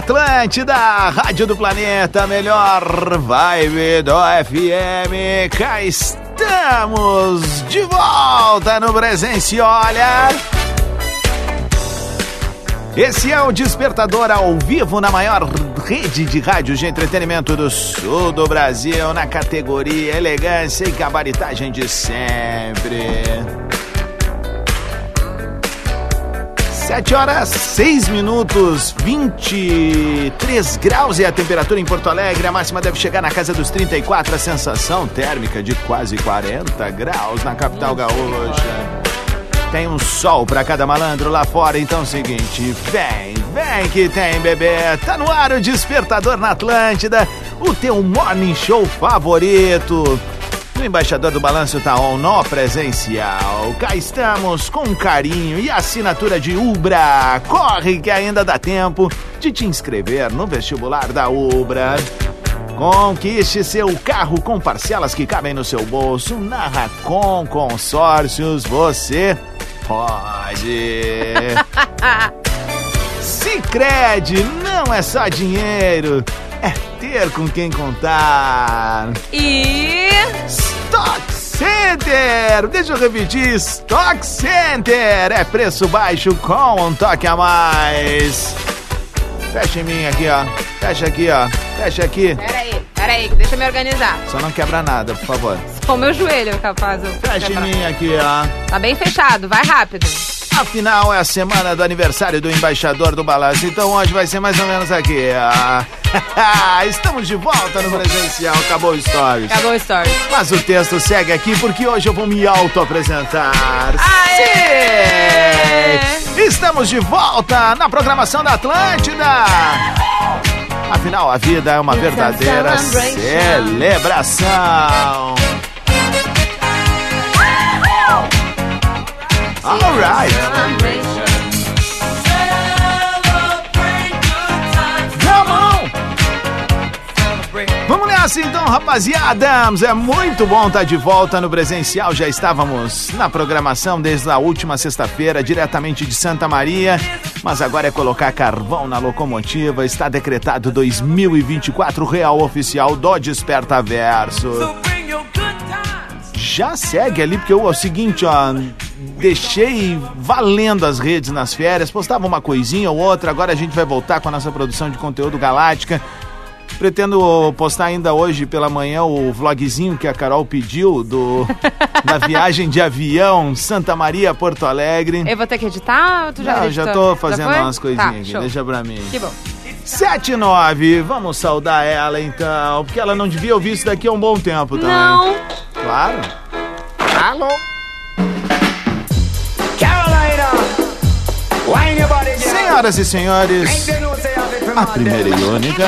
Atlântida, Rádio do Planeta, melhor vibe do FM. Cá estamos de volta no Presença Olha. Esse é o Despertador ao vivo na maior rede de rádios de entretenimento do sul do Brasil, na categoria elegância e gabaritagem de sempre. 7 horas 6 minutos, 23 graus é a temperatura em Porto Alegre. A máxima deve chegar na casa dos 34, a sensação térmica de quase 40 graus na capital gaúcha. Tem um sol pra cada malandro lá fora, então é o seguinte, vem, vem que tem bebê. Tá no ar o Despertador na Atlântida, o teu morning show favorito. O embaixador do Balanço tá on no presencial. Cá estamos com carinho e assinatura de Ubra. Corre que ainda dá tempo de te inscrever no vestibular da Ubra. Conquiste seu carro com parcelas que cabem no seu bolso. Na Racon Consórcios você pode. Sicredi não é só dinheiro, é ter com quem contar. E. Stock Center! Deixa eu repetir: Stock Center é preço baixo com um toque a mais. Fecha em mim aqui, ó. Fecha aqui, ó. Fecha aqui. Peraí, peraí, deixa eu me organizar. Só não quebra nada, por favor. Só o meu joelho capaz. Fecha em mim aqui, ó. Tá bem fechado, vai rápido. Afinal, é a semana do aniversário do embaixador do balanço, então hoje vai ser mais ou menos aqui. ó. Estamos de volta no presencial, acabou o Stories. Acabou o story. Mas o texto segue aqui porque hoje eu vou me auto-apresentar. Sim! Estamos de volta na programação da Atlântida. Afinal, a vida é uma verdadeira celebração. Alright. Come nessa então, rapaziada! É muito bom estar de volta no presencial. Já estávamos na programação desde a última sexta-feira, diretamente de Santa Maria. Mas agora é colocar carvão na locomotiva. Está decretado 2024 Real Oficial do Desperta Verso. Já segue ali, porque eu, é o seguinte, ó. Deixei valendo as redes nas férias, postava uma coisinha ou outra, agora a gente vai voltar com a nossa produção de conteúdo galáctica. Pretendo postar ainda hoje pela manhã o vlogzinho que a Carol pediu do, da viagem de avião Santa Maria Porto Alegre. Eu vou ter que editar ou tu já Não, eu já tô fazendo foi? umas coisinhas Tá, aqui, show. deixa pra mim. Que bom. 7 e 9, vamos saudar ela então, porque ela não devia ouvir isso daqui há um bom tempo também. Não. Claro. Alô? Carolina. Senhoras e senhores, a primeira e única.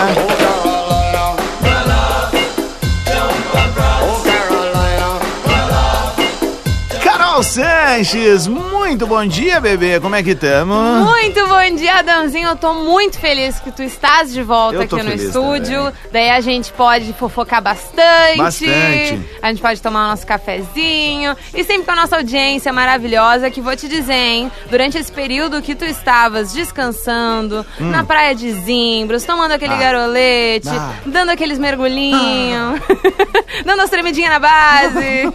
Sanches, muito bom dia, bebê. Como é que estamos? Muito bom dia, Adãozinho. Eu tô muito feliz que tu estás de volta aqui no estúdio. também. Daí a gente pode fofocar bastante. Bastante. A gente pode tomar o nosso cafezinho. E sempre com a nossa audiência maravilhosa, que vou te dizer, hein? Durante esse período que tu estavas descansando, na praia de Zimbros, tomando aquele Hum. Ah. garolete, Ah. dando aqueles mergulhinhos, dando as tremidinhas na base.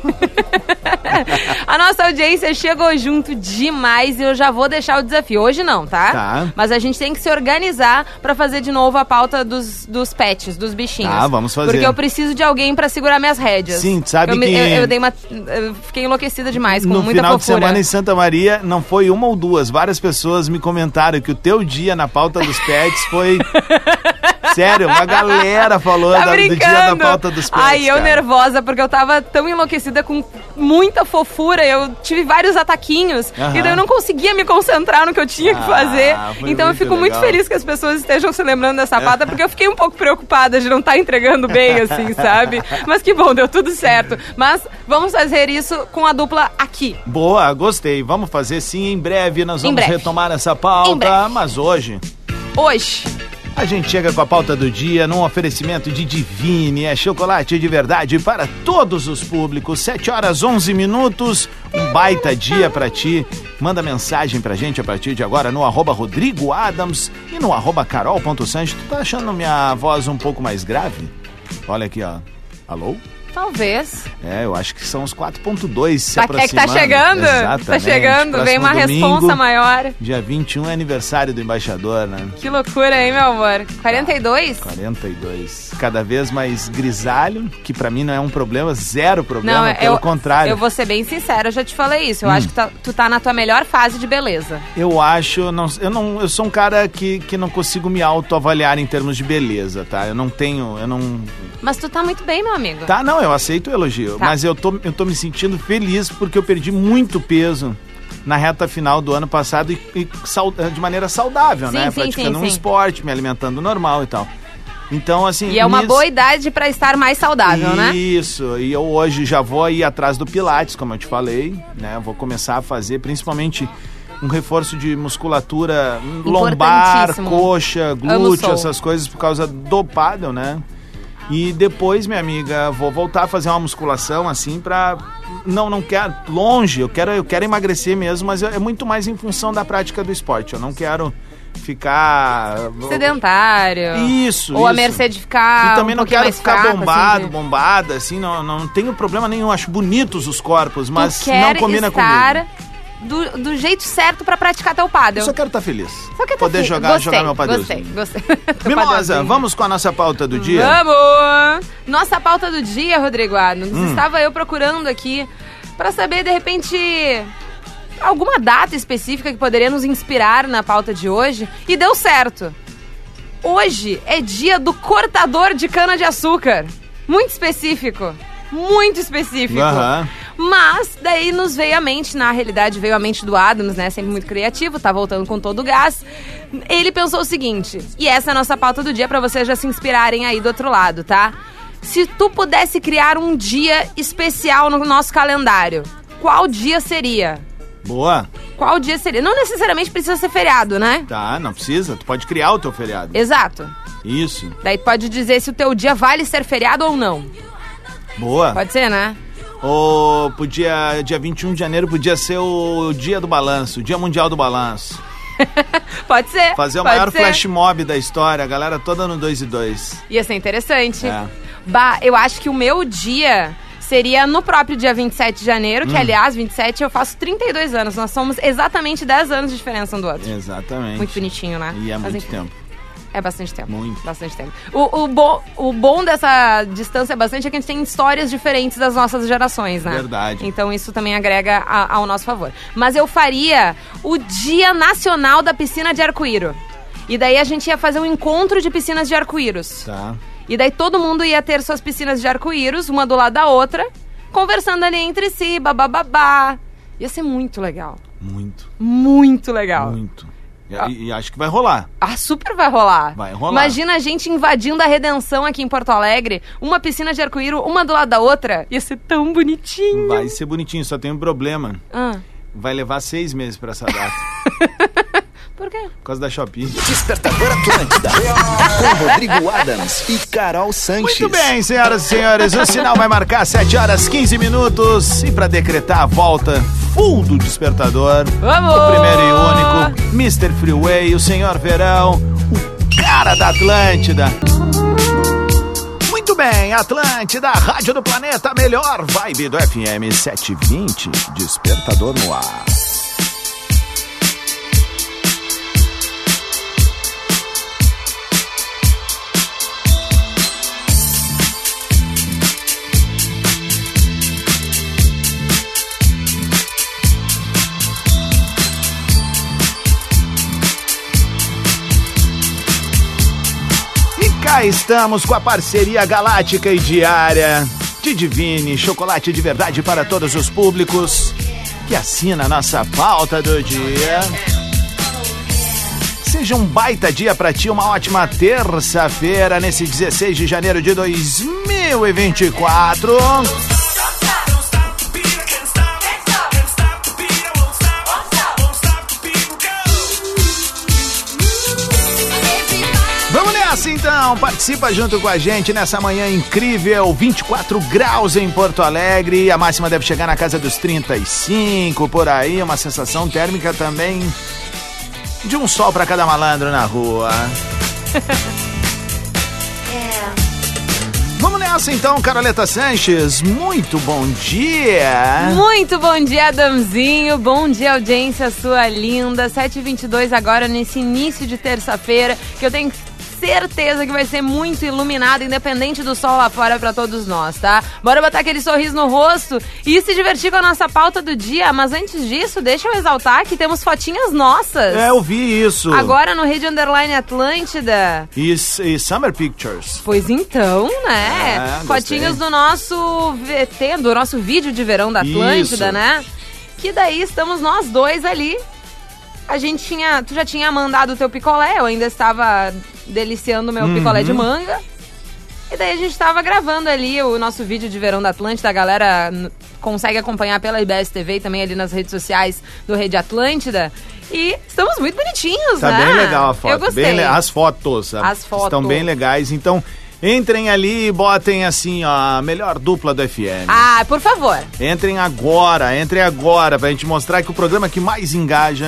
a nossa nossa audiência chegou junto demais e eu já vou deixar o desafio. Hoje não, tá? Tá. Mas a gente tem que se organizar pra fazer de novo a pauta dos, dos pets, dos bichinhos. Tá, vamos fazer. Porque eu preciso de alguém pra segurar minhas rédeas. Sim, sabe eu que- Eu, eu dei uma... Eu fiquei enlouquecida demais, com no muita final de semana em Santa Maria, não foi uma ou duas, várias pessoas me comentaram que o teu dia na pauta dos pets foi. Sério, uma galera falou Tá da- do dia da pauta dos pets. Ai, eu cara. nervosa, porque eu tava tão enlouquecida com muita fofura. Eu tive vários ataquinhos. Aham. E daí eu não conseguia me concentrar no que eu tinha que Ah, fazer. Então eu muito fico muito legal. feliz que as pessoas estejam se lembrando dessa pauta, porque eu fiquei um pouco preocupada de não estar entregando bem, assim, sabe? Mas que bom, deu tudo certo. Mas vamos fazer isso com a dupla aqui. Boa, gostei. Vamos fazer sim em breve. Nós vamos retomar essa pauta. Mas hoje Hoje. A gente chega com a pauta do dia num oferecimento de Divine. É chocolate de verdade para todos os públicos. 7 horas 11 minutos. Um baita dia pra ti. Manda mensagem pra gente a partir de agora no arroba Rodrigo Adams e no arroba carol.sanches. Tu tá achando minha voz um pouco mais grave? Olha aqui, ó. Alô? Talvez. É, eu acho que são os 4.2 se Tá- é que aproximando. tá chegando. Tá Exatamente. chegando. Vem Próximo uma domingo, responsa maior. Dia 21 é aniversário do embaixador, né? Que loucura, hein, meu amor? 42? 42. Cada vez mais grisalho, que pra mim não é um problema, zero problema, Não, é, pelo eu, contrário. Eu vou ser bem sincera, eu já te falei isso. Hum. Eu acho que tá- tu tá na tua melhor fase de beleza. Eu acho, não, eu não, eu sou um cara que, que não consigo me autoavaliar em termos de beleza, tá? Eu não tenho, eu não, Mas tu tá muito bem, meu amigo. tá? Não, eu aceito o elogio, Tá. mas eu tô, eu tô me sentindo feliz porque eu perdi muito peso na reta final do ano passado e, e sau- de maneira saudável, Sim, né? sim, Praticando sim, um esporte, me alimentando normal e tal. Então, assim. E é uma nisso- boa idade pra estar mais saudável, né? Isso, e eu hoje já vou ir atrás do Pilates, como eu te falei, né? Vou começar a fazer principalmente um reforço de musculatura lombar, coxa, glúteo, essas coisas por causa do paddle, né? E depois, minha amiga, vou voltar a fazer uma musculação assim pra não não quero longe, eu quero eu quero emagrecer mesmo, mas é muito mais em função da prática do esporte. Eu não quero ficar Sedentário. Isso, Ou a isso. mercê de ficar. E também um não quero ficar fraco, bombado, assim, de- bombada, assim, não, não tenho problema nenhum. Acho bonitos os corpos, mas não combina estar comigo. Do, do jeito certo pra praticar teu paddle. Eu só quero estar feliz. Só que tá Poder fi- jogar, gostei, jogar meu Gostei, padrãozinho. gostei. Teu Mimosa, vamos com a nossa pauta do dia? Vamos! Nossa pauta do dia, Rodrigo Adams. Hum. Estava eu procurando aqui pra saber, de repente, alguma data específica que poderia nos inspirar na pauta de hoje. E deu certo. Hoje é dia do cortador de cana-de-açúcar. Muito específico. Muito específico. Aham. Mas daí nos veio à mente, na realidade veio à mente do Adams, né? Sempre muito criativo, tá voltando com todo o gás. Ele pensou o seguinte, e essa é a nossa pauta do dia pra vocês já se inspirarem aí do outro lado, tá? Se tu pudesse criar um dia especial no nosso calendário, qual dia seria? Boa. Qual dia seria? Não necessariamente precisa ser feriado, né? Tá, não precisa. Tu pode criar o teu feriado. Exato. Isso. Daí tu pode dizer se o teu dia vale ser feriado ou não. Boa. Pode ser, né? Ou podia, dia 21 de janeiro, podia ser o dia do balanço, o dia mundial do balanço. Pode ser. Fazer o maior ser. flash mob da história, a galera toda no 2 e 2. Ia ser interessante. É. Bah, eu acho que o meu dia seria no próprio dia 27 de janeiro, Hum. que aliás, 27 eu faço 32 anos. Nós somos exatamente 10 anos de diferença um do outro. Exatamente. Muito bonitinho, né? E é Mas muito enfim, tempo. É bastante tempo. Muito. Bastante tempo. O, o, bo, o bom dessa distância bastante é que a gente tem histórias diferentes das nossas gerações, né? Verdade. Então isso também agrega a- ao nosso favor. Mas eu faria o Dia Nacional da Piscina de Arco-Íro. E daí a gente ia fazer um encontro de piscinas de arco-íros. Tá. E daí todo mundo ia ter suas piscinas de arco-íris, uma do lado da outra, conversando ali entre si, babababá. Ia ser muito legal. Muito, Muito legal. muito. E, e acho que vai rolar. Ah, super vai rolar. Vai rolar. Imagina a gente invadindo a Redenção aqui em Porto Alegre, uma piscina de arco-íris, uma do lado da outra. Ia ser tão bonitinho. Vai ser bonitinho, só tem um problema. Ah, Vai levar seis meses pra essa data. por quê? por causa da Shopee. Despertador Atlântida. Com Rodrigo Adams e Carol Sanches. Muito bem, senhoras e senhores, o sinal vai marcar 7 horas 15 minutos. E pra decretar a volta full do despertador, Vamos! o primeiro e único, Mr. Freeway, o senhor Verão, o cara da Atlântida. Muito bem, Atlântida, Rádio do Planeta, melhor vibe do FM 720, despertador no ar. Cá estamos com a parceria galáctica e diária de Divine, chocolate de verdade para todos os públicos, que assina a nossa pauta do dia. Seja um baita dia para ti, uma ótima terça-feira, nesse 16 de janeiro de 2024. Participa junto com a gente nessa manhã incrível, 24 graus em Porto Alegre, a máxima deve chegar na casa dos 35 por aí, uma sensação térmica também de um sol para cada malandro na rua. Vamos nessa então, Caroleta Sanches, muito bom dia. Muito bom dia, Adamzinho. Bom dia, audiência sua linda. 7h22 agora, nesse início de terça-feira, que eu tenho certeza que vai ser muito iluminado, independente do sol lá fora pra todos nós, tá? Bora botar aquele sorriso no rosto e se divertir com a nossa pauta do dia. Mas antes disso, deixa eu exaltar que temos fotinhas nossas. É, eu vi isso. Agora no Rede Underline Atlântida. E, e Summer Pictures. Pois então, né? É, gostei. Fotinhos do nosso VT, do nosso vídeo de verão da Atlântida, Isso. né? Que daí estamos nós dois ali. A gente tinha. Tu já tinha mandado o teu picolé, eu ainda estava deliciando o meu picolé Uhum. de manga. E daí a gente estava gravando ali o nosso vídeo de verão da Atlântida. A galera consegue acompanhar pela IBS TV e também ali nas redes sociais do Rede Atlântida. E estamos muito bonitinhos, Tá né? bem legal a foto. Eu gostei. Bem as fotos. As fotos. Estão bem legais. Então, entrem ali e botem assim, ó, a melhor dupla do FM. Ah, por favor. Entrem agora, entrem agora, pra gente mostrar que o programa que mais engaja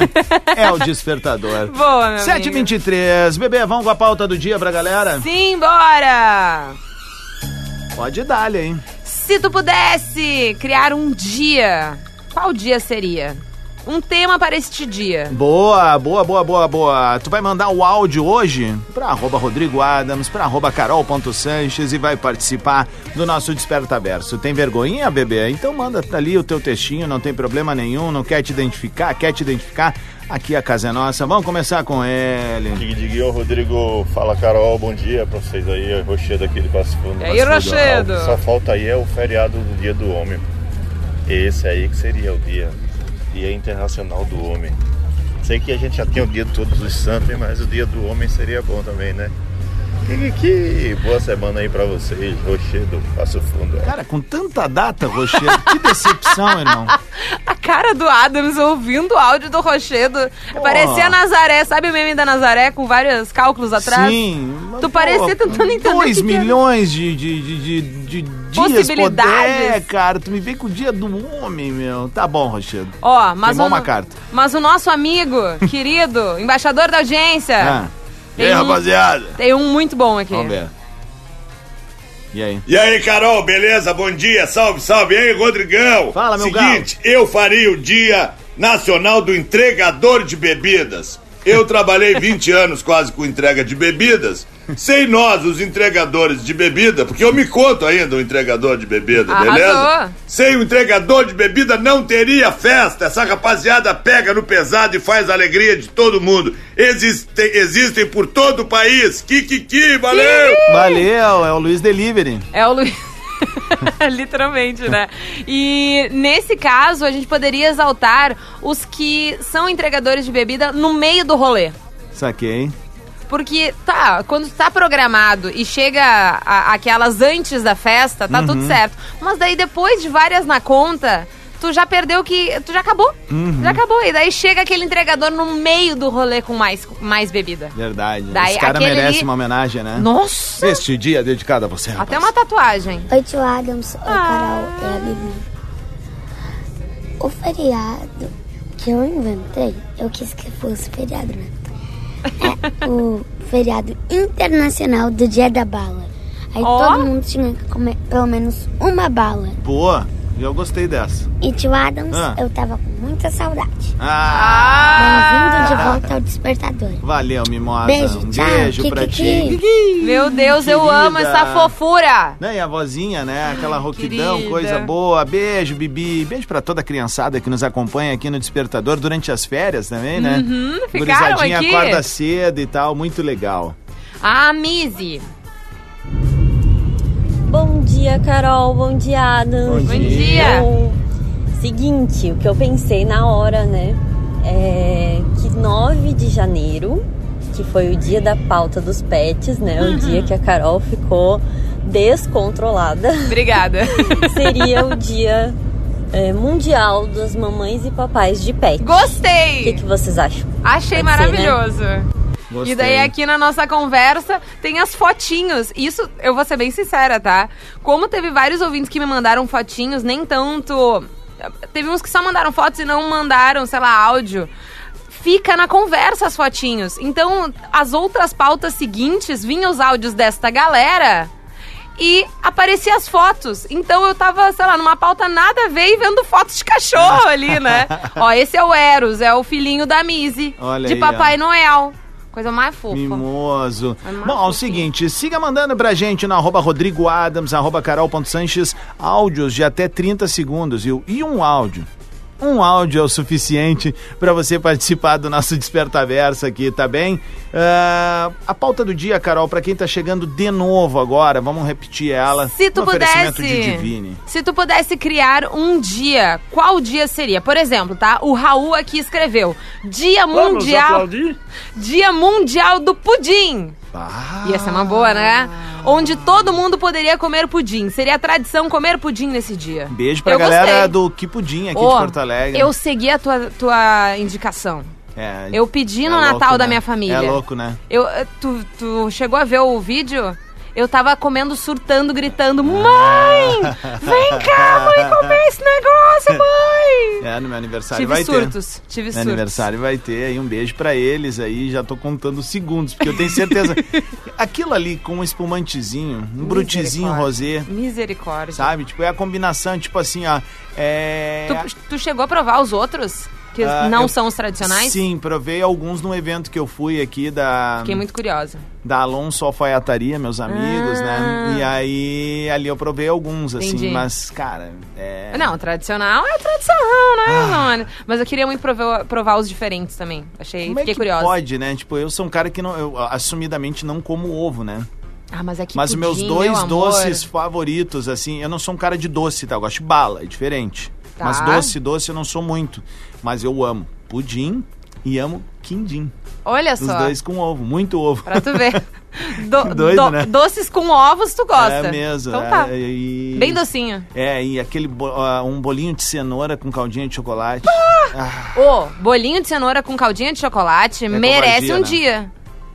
é o Despertador. Boa, meu 7h23. Bebê, vamos com a pauta do dia pra galera? Simbora! Pode dar, hein? Se tu pudesse criar um dia, qual dia seria? Um tema para este dia. Boa, boa, boa, boa, boa. Tu vai mandar o áudio hoje pra arroba Rodrigo Adams, pra arroba carol.sanches e vai participar do nosso Desperta Verso. Tem vergonhinha, bebê? Então manda ali o teu textinho, não tem problema nenhum, não quer te identificar, quer te identificar? Aqui a casa é nossa. Vamos começar com ele. Dig Dig, ô Rodrigo, fala Carol, bom dia pra vocês aí, é Rochedo aqui de Passo Fundo. E aí, Rochedo? Só falta aí é o feriado do Dia do Homem. Esse aí que seria o dia, Dia Internacional do Homem. Sei que a gente já tem o Dia de Todos os Santos, mas o Dia do Homem seria bom também, né? Que, que boa semana aí pra vocês, Rochedo, Passo Fundo. Cara, com tanta data, Rochedo, que decepção, irmão. A cara do Adams ouvindo o áudio do Rochedo. Parecia Nazaré, sabe o meme da Nazaré com vários cálculos atrás? Sim. Tu parecia tentando entender o 2 que que era. milhões de, de, de, de, de dias Possibilidades. poder, É, cara. Tu me vem com o dia do homem, meu. Tá bom, Rochedo. Ó, mas Queimou o, uma carta. mas o nosso amigo, querido, embaixador da audiência, Ah, E aí, Tem um- rapaziada? tem um muito bom aqui. vamos ver. E aí? E aí, Carol, beleza? Bom dia, salve, salve. E aí, Rodrigão? Fala, meu Seguinte, eu faria o Dia Nacional do Entregador de Bebidas. Eu trabalhei 20 anos quase com entrega de bebidas. Sem nós, os entregadores de bebida, porque eu me conto ainda o entregador de bebida, Arrasou. beleza? Sem o entregador de bebida não teria festa. Essa rapaziada pega no pesado e faz a alegria de todo mundo. Existem, existem por todo o país. Kikiki, valeu! Valeu, é o Luiz Delivery. É o Luiz. Literalmente, né? E nesse caso, a gente poderia exaltar os que são entregadores de bebida no meio do rolê. Saquei. Porque, tá, quando tá programado e chega a- aquelas antes da festa, tá tudo certo. Mas daí depois de várias na conta, tu já perdeu que. Tu já acabou. Já acabou. E daí chega aquele entregador no meio do rolê com mais, mais bebida. Verdade. Daí, Esse cara merece ali- uma homenagem, né? Nossa! Este dia é dedicado a você, rapaz. Até uma tatuagem. Oi, tio Adams. Oi, Carol. É a Bibi. O feriado que eu inventei, eu quis que fosse feriado mesmo. É o feriado internacional do Dia da Bala. Aí Ó. todo mundo tinha que comer pelo menos uma bala. Boa, eu gostei dessa. E tio Adams, Ah. eu tava com muita saudade. Ah! Bem-vindo de volta ao despertador. Valeu, Mimosa. Beijo, um tchau. beijo Kiki, pra Kiki. ti. Meu Deus, eu Querida. amo essa fofura. Né, e a vozinha, né? Aquela roquidão, querida. coisa boa. Beijo, Bibi. Beijo pra toda a criançada que nos acompanha aqui no Despertador durante as férias também, né? Uhum, ficaram Gurizadinha aqui. acorda cedo e tal, muito legal. A Mizzy. Bom dia, Carol. Bom dia, Adam. Bom dia. Bom, seguinte, o que eu pensei na hora, né? É que 9 de janeiro, que foi o dia da pauta dos pets, né? O dia que a Carol ficou descontrolada, Obrigada. seria o dia é, mundial das mamães e papais de pet. O que, Gostei. que vocês acham? Achei Pode ser, né? Gostei. E daí aqui na nossa conversa tem as fotinhos. Isso, eu vou ser bem sincera, tá? Como teve vários ouvintes que me mandaram fotinhos, nem tanto. Teve uns que só mandaram fotos e não mandaram, sei lá, áudio. Fica na conversa as fotinhos. Então, as outras pautas seguintes vinham os áudios desta galera e aparecia as fotos. Então eu tava, sei lá, numa pauta nada a ver e vendo fotos de cachorro ali, né? ó, esse é o Eros, é o filhinho da Olha de aí, Papai ó. Noel. Coisa mais fofa. Mimoso. É mais Bom, é o seguinte, siga mandando pra gente no arroba Rodrigo Adams, arroba Carol.Sanches, áudios de até 30 segundos, viu? E um áudio. Um áudio é o suficiente para você participar do nosso Desperta Versa aqui, tá bem? Ah, a pauta do dia, Carol, para quem tá chegando de novo agora, vamos repetir ela. Se tu oferecimento pudesse. de Divine. Se tu pudesse criar um dia, qual dia seria? Por exemplo, tá? O Raul aqui escreveu: Dia Mundial. Dia Mundial do Pudim. Ah, Ia ser uma boa, né? Onde todo mundo poderia comer pudim. Seria tradição comer pudim nesse dia. Beijo pra Eu galera gostei. do Que Pudim aqui Ô, de Porto Alegre. Eu segui a tua, tua indicação. É, Eu pedi no é Natal louco, da né? minha família. É louco, né? Eu, tu, tu chegou a ver o vídeo? Eu tava comendo, surtando, gritando: Mãe! Vem cá, mãe, comer esse negócio, mãe! É, no meu aniversário Tive vai surtos, ter. tive No surtos. aniversário vai ter aí um beijo pra eles aí, já tô contando os segundos, porque eu tenho certeza. aquilo ali com um espumantezinho, um brutizinho Misericórdia. rosé, Misericórdia. sabe? Tipo, é a combinação, tipo assim, ó. É. Tu, tu chegou a provar os outros? Que Ah, não eu- são os tradicionais? Sim, provei alguns no evento que eu fui aqui da. Fiquei muito curiosa. da Alonso Alfaiataria, meus amigos, Ah. né? E aí ali eu provei alguns, assim, Entendi. mas, cara, é. Não, tradicional é tradicional, né, Ah. mano? Mas eu queria muito provar, provar os diferentes também. Achei, Como é fiquei que curiosa. pode, né? Tipo, eu sou um cara que não, eu assumidamente não como ovo, né? Ah, mas é que Mas os meus pudim, dois meu doces favoritos, assim, eu não sou um cara de doce, tá? Eu gosto de bala, é diferente. Tá. Mas doce, doce eu não sou muito. Mas eu amo pudim e amo quindim. Olha Os só, dois com ovo, muito ovo. pra tu ver. Do- doido, do- né? Doces com ovos tu gosta. É mesmo. Então é, tá. e- Bem docinho. É, e aquele bo- ah, um bolinho de cenoura com caldinha de chocolate. Ah, Ô, bolinho de cenoura com caldinha de chocolate merece covardia, um né? dia.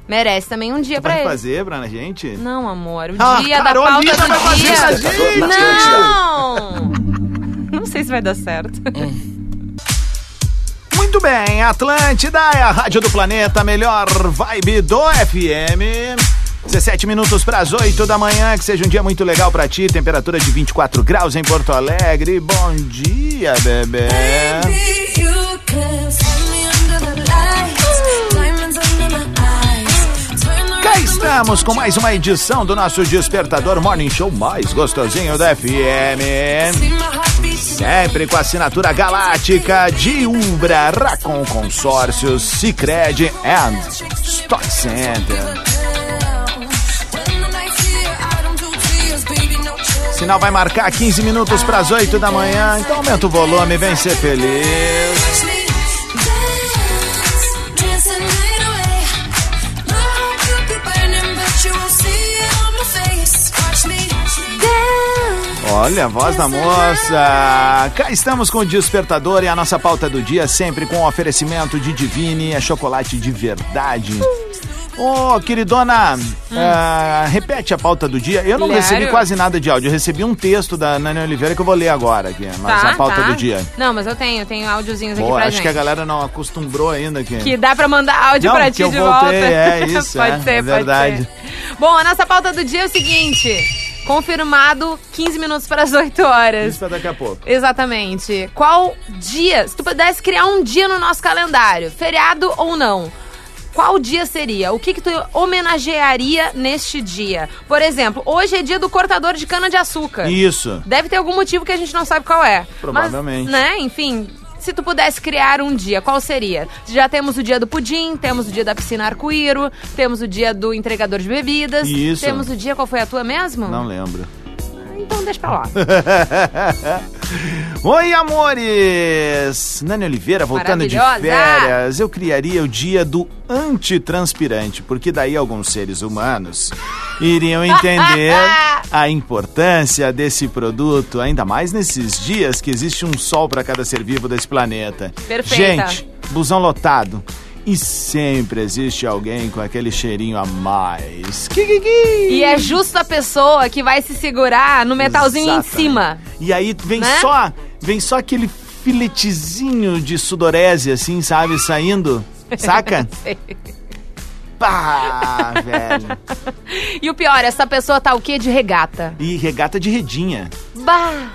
Merece também um dia tu pra vai ele. fazer pra gente? Não, amor, o Ah, dia da Carolina pauta vai do dia. Não! Não sei se vai dar certo. Muito bem, Atlântida é a rádio do planeta, melhor vibe do FM. 17 minutos para as 8 da manhã, que seja um dia muito legal para ti. Temperatura de 24 graus em Porto Alegre. Bom dia, bebê. Cá estamos com mais uma edição do nosso Despertador Morning Show mais gostosinho da FM. Sempre com assinatura galáctica de Umbra, Racon Consórcios, Cicred and Stock Center. Sinal vai marcar 15 minutos para as 8 da manhã, então aumenta o volume, vem ser feliz. Olha a voz da moça. Cá estamos com o Despertador e a nossa pauta do dia sempre com o oferecimento de Divine, é chocolate de verdade. Ô, queridona, ah, repete a pauta do dia. Eu não recebi quase nada de áudio. Eu recebi um texto da Nani Oliveira que eu vou ler agora aqui. Mas Tá, a pauta tá. do dia. Não, mas eu tenho, eu tenho áudiozinhos aqui Boa, pra acho gente. que a galera não acostumbrou ainda aqui. Que dá pra mandar áudio Não, pra ti eu de voltei, volta. é isso, pode é, ser, é pode verdade. ser. Bom, a nossa pauta do dia é o seguinte: confirmado 15 minutos para as 8 horas. Isso pra daqui a pouco. Exatamente. Qual dia, se tu pudesse criar um dia no nosso calendário, feriado ou não, qual dia seria? O que que tu homenagearia neste dia? Por exemplo, hoje é dia do cortador de cana-de-açúcar. Isso. Deve ter algum motivo que a gente não sabe qual é. Provavelmente. Mas, né, enfim, se tu pudesse criar um dia, qual seria? Já temos o dia do pudim, temos o dia da piscina arco-íro, temos o dia do entregador de bebidas. Isso. Temos o dia, qual foi a tua mesmo? Não lembro. Então deixa pra lá. Oi, amores! Nani Oliveira, voltando de férias, eu criaria o dia do antitranspirante, porque daí alguns seres humanos iriam entender a importância desse produto, ainda mais nesses dias que existe um sol para cada ser vivo desse planeta. Perfeita. Gente, busão lotado. E sempre existe alguém com aquele cheirinho a mais. Kikiki! E é justo a pessoa que vai se segurar no metalzinho em Exatamente. cima. E aí vem Né? só, vem só aquele filetezinho de sudorese, assim, sabe, saindo. Saca? Pá, velho. E o pior, essa pessoa tá o quê? De regata. E regata de redinha. Bah!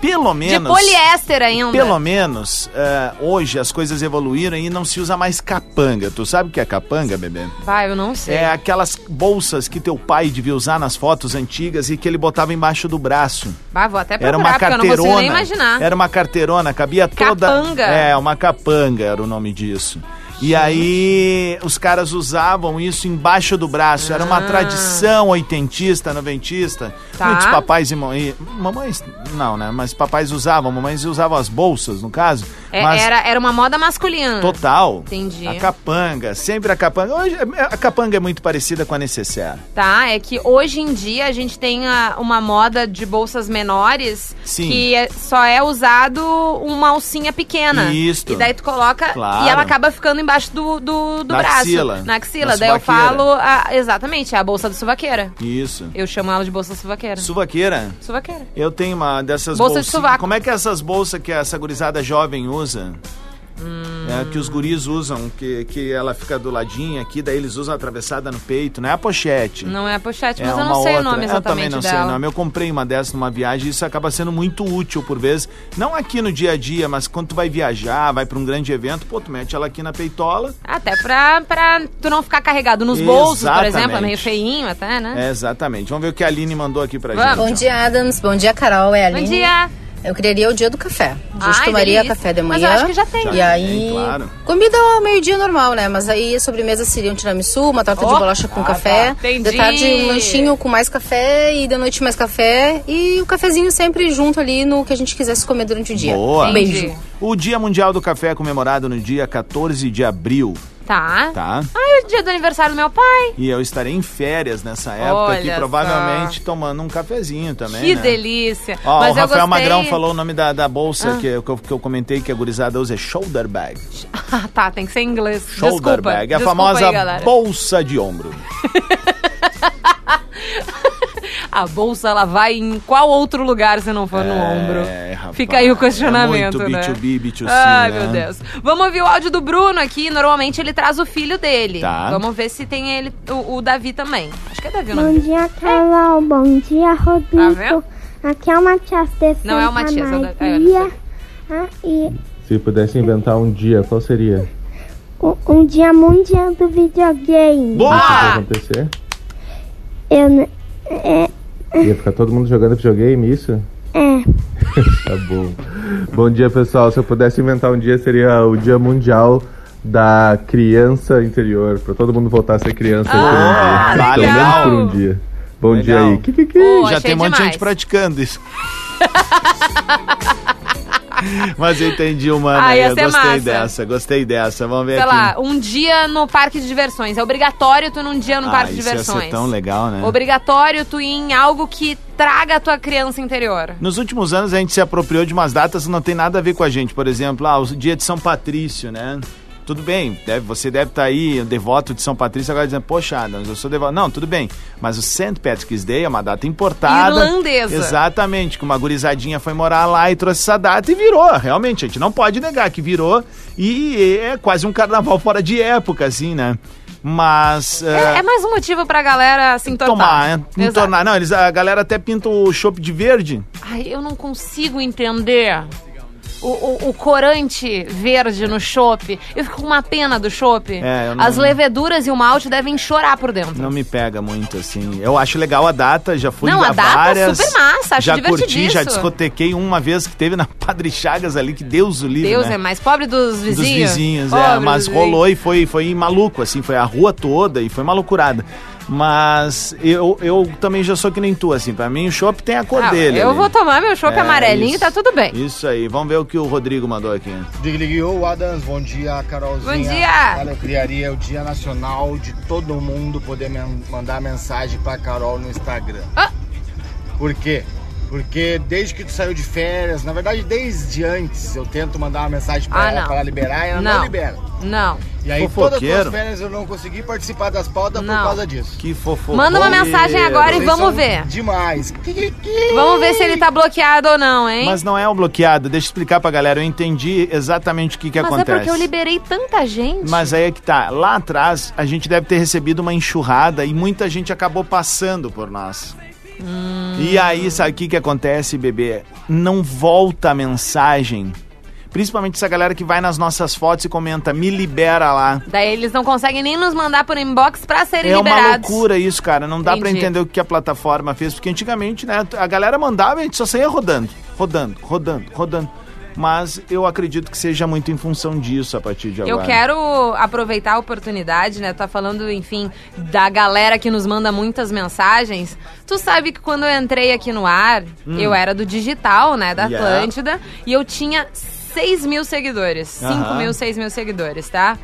Pelo De menos. poliéster ainda. Pelo menos, é, hoje as coisas evoluíram e não se usa mais capanga. Tu sabe o que é capanga, bebê? Vai, eu não sei. É aquelas bolsas que teu pai devia usar nas fotos antigas e que ele botava embaixo do braço. Vai, vou até procurar, Era uma porque eu não carteirona. consigo nem imaginar. Era uma carteirona, cabia toda. Capanga. É, uma capanga era o nome disso. E aí os caras usavam isso embaixo do braço. Era uma Ah. tradição oitentista, noventista. Tá. Muitos papais e, e mamães, não, né? Mas papais usavam, mamães usavam as bolsas, no caso. É, mas era, era uma moda masculina. total. Entendi. A capanga, sempre a capanga. Hoje a capanga é muito parecida com a necessaire. Tá, é que hoje em dia a gente tem a- uma moda de bolsas menores Sim. que é- só é usado uma alcinha pequena. Isto. E daí tu coloca Claro. e ela acaba ficando embaixo do, do, do Na braço. axila. Na axila. Na daí eu falo. a- exatamente, é a bolsa do suvaqueira. Isso. Eu chamo ela de bolsa suvaqueira. Suvaqueira. Suvaqueira. Eu tenho uma dessas Bolsa de sovaco. Como é que é essas bolsas que essa gurizada jovem usa? É, que os guris usam, que, que ela fica do ladinho aqui, daí eles usam atravessada no peito, não é a pochete. Não é a pochete, É mas eu uma não sei outra. o nome Eu também exatamente não sei dela. o nome. Eu comprei uma dessas numa viagem e isso acaba sendo muito útil por vezes. Não aqui no dia a dia, mas quando tu vai viajar, vai pra um grande evento, pô, tu mete ela aqui na peitola. Até pra, pra tu não ficar carregado nos bolsos, por Exatamente. exemplo. É meio feinho até, né? É, exatamente. Vamos ver o que a Aline mandou aqui pra Vamos. gente. Bom dia, Adams. Bom dia, Carol. É a Bom Aline. dia! Eu criaria o dia do café. A gente Ai, tomaria delícia. café de Mas manhã. eu acho que já tem. Já E aí. tem, claro. Comida ao meio-dia normal, né? Mas aí a sobremesa seria um tiramisu, uma torta Oh, de bolacha com ah, café. tá. Entendi. De tarde, um lanchinho com mais café. E de noite, mais café. E o cafezinho sempre junto ali no que a gente quisesse comer durante o dia. Boa. Um beijo. O Dia Mundial do Café é comemorado no dia 14 de abril, Tá. tá? Ai, o dia do aniversário do meu pai. E eu estarei em férias nessa época Olha aqui, só. provavelmente tomando um cafezinho também. que né? delícia. Ó, Mas o Rafael gostei... Magrão falou o nome da, da bolsa Ah. que, eu- que, eu, comentei que a gurizada usa é shoulder bag. Ah, tá, tem que ser em inglês. Shoulder Desculpa. bag, a Desculpa famosa aí, bolsa de ombro. A bolsa, ela vai em qual outro lugar se não for no ombro? É, rapaz, Fica aí o questionamento, é muito né? B2B, B2C, Ai, né? meu Deus. Vamos ouvir o áudio do Bruno aqui. Normalmente ele traz o filho dele. Tá. Vamos ver se tem ele, o, o Davi também. Acho que é Davi o Bom nome dele. dia, Carol. Bom dia, Rodrigo. Tá vendo? Aqui é o Matias de Não é o Matias, é o da- é. Ah, e Se pudesse inventar um dia, qual seria? um, um dia mundial do videogame. O Boa! que ia acontecer? Eu, é, Ia ficar todo mundo jogando videogame, isso? é, Tá bom. Bom dia, pessoal. Se eu pudesse inventar um dia, seria o Dia Mundial da Criança Interior. Pra todo mundo voltar a ser criança aí por um Ah, dia. Pelo legal. menos por um dia. Bom Legal. dia aí. Kikiki. Pô, Já achei tem um monte de gente praticando isso. Mas eu entendi uma, Ah, né? gostei massa. dessa, gostei dessa. Vamos ver Sei aqui. lá, um dia no parque de diversões. É obrigatório tu ir num dia no ah, parque de isso diversões. ser tão legal, né? Obrigatório tu ir em algo que traga a tua criança interior. Nos últimos anos a gente se apropriou de umas datas que não tem nada a ver com a gente. Por exemplo, ah, o dia de São Patrício, né? Tudo bem, deve, você deve estar aí, devoto de São Patrício, agora dizendo, poxa, Adams, eu sou devoto. Não, tudo bem. Mas o St. Patrick's Day é uma data importada. Irlandesa. Exatamente, que uma gurizadinha foi morar lá e trouxe essa data e virou. Realmente, a gente não pode negar que virou. E é quase um carnaval fora de época, assim, né? Mas. É, eh, é mais um motivo pra galera se entortar. tomar, né? Entornar. Não, eles, a galera até pinta o chopp de verde. Ai, eu não consigo entender. O, o, o corante verde no chopp. Eu fico com uma pena do chopp. É, não- As leveduras e o malte devem chorar por dentro. Não me pega muito, assim. Eu acho legal a data, já fui Não, a data é várias. super massa, acho Já curti, já discotequei uma vez que teve na Padre Chagas ali, que Deus o livre, Deus né? é mais pobre dos vizinhos. Dos vizinhos, Pobre é. Mas vizinhos. rolou e foi, foi maluco, assim, foi a rua toda e foi uma loucurada. Mas eu, eu também já sou que nem tu, assim. Pra mim o chopp tem a cor Ah, dele. eu ali. vou tomar meu chopp É, amarelinho e isso. tá tudo bem. Isso aí, vamos ver o que o Rodrigo mandou aqui. Digliguiou, Adams, bom dia, Carolzinha. Bom dia. Olha, eu criaria o Dia Nacional de todo mundo poder men- mandar mensagem pra Carol no Instagram. Ah. Por quê? Porque desde que tu saiu de férias, na verdade desde antes, eu tento mandar uma mensagem pra Ah, ela não. pra ela liberar e ela não, Não. libera. Não. E aí todas as tuas férias eu não consegui participar das pautas Não. por causa disso. Que fofo. Manda uma mensagem agora e Vocês vamos são ver. Demais. Vamos ver se ele tá bloqueado ou não, hein? Mas não é um bloqueado, deixa eu explicar pra galera. Eu entendi exatamente o que, que Mas acontece. é porque eu liberei tanta gente. Mas aí é que tá. Lá atrás, a gente deve ter recebido uma enxurrada e muita gente acabou passando por nós. E aí, sabe o que, que acontece, bebê? Não volta a mensagem. Principalmente essa galera que vai nas nossas fotos e comenta, me libera lá. Daí eles não conseguem nem nos mandar por inbox pra serem É uma liberados. loucura isso, cara. Não dá pra Entendi. entender o que a plataforma fez, porque antigamente, né, a galera mandava e a gente só saía rodando, rodando, rodando, rodando. Mas eu acredito que seja muito em função disso a partir de agora. Eu quero aproveitar a oportunidade, né? Tá falando, enfim, da galera que nos manda muitas mensagens. Tu sabe que quando eu entrei aqui no ar, Hum. eu era do digital, né? Da Yeah. Atlântida. E eu tinha 6 mil seguidores. 5 Aham. mil, 6 mil seguidores, tá?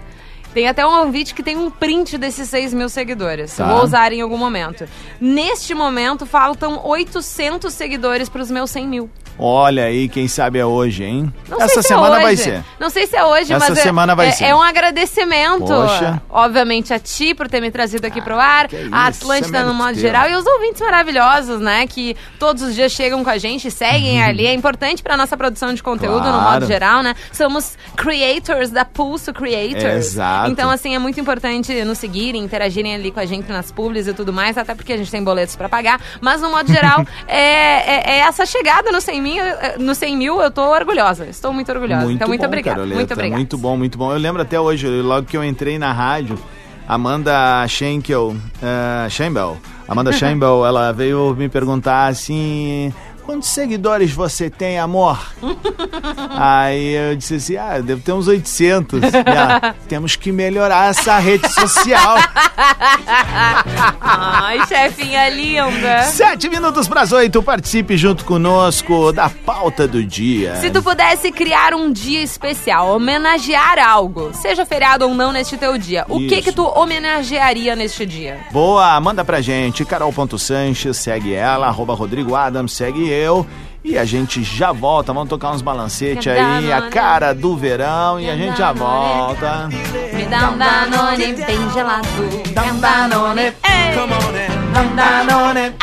Tem até um vídeo que tem um print desses 6 mil seguidores. Tá. Vou usar em algum momento. Neste momento, faltam 800 seguidores pros meus 100 mil. Olha aí, quem sabe é hoje, hein? Não sei Essa se semana é vai ser. Não sei se é hoje, Essa mas é- semana vai é, ser. é um agradecimento. Poxa. Obviamente a ti por ter me trazido aqui pro ar, a isso, Atlântida é no modo teu. geral e os ouvintes maravilhosos, né? Que todos os dias chegam com a gente, seguem ali. É importante pra nossa produção de conteúdo no Uhum. Claro. modo geral, né? Somos creators da Pulso Creators. Exato. Então, assim, é muito importante nos seguirem, interagirem ali com a gente nas publis e tudo mais, até porque a gente tem boletos pra pagar. Mas, no modo geral, é, é- é essa chegada no 100 mil, eh, no 100 mil, eu tô orgulhosa. Estou muito orgulhosa. então, muito bom, obrigada. Caroleta, Muito obrigada. Muito bom, muito bom. Eu lembro até hoje, logo que eu entrei na rádio, Amanda Schenkel, uh, Schembel, Amanda Schembel, ela veio me perguntar assim... Quantos seguidores você tem, amor? Aí eu disse assim, ah, devo ter uns 800. E ela, Temos que melhorar essa rede social. Ai, chefinha linda. Sete minutos para as oito, participe junto conosco da pauta do dia. Se tu pudesse criar um dia especial, homenagear algo, seja feriado ou não neste teu dia, o que Isso. que tu homenagearia neste dia? Boa, manda pra gente, carol.sanches, segue ela, arroba Rodrigo Adams, segue eu. E a gente já volta, vamos tocar uns balancetes aí, a cara do verão e a gente já volta. Me dá um Danone bem gelado. Dá um Danone. Come on Dá um Danone.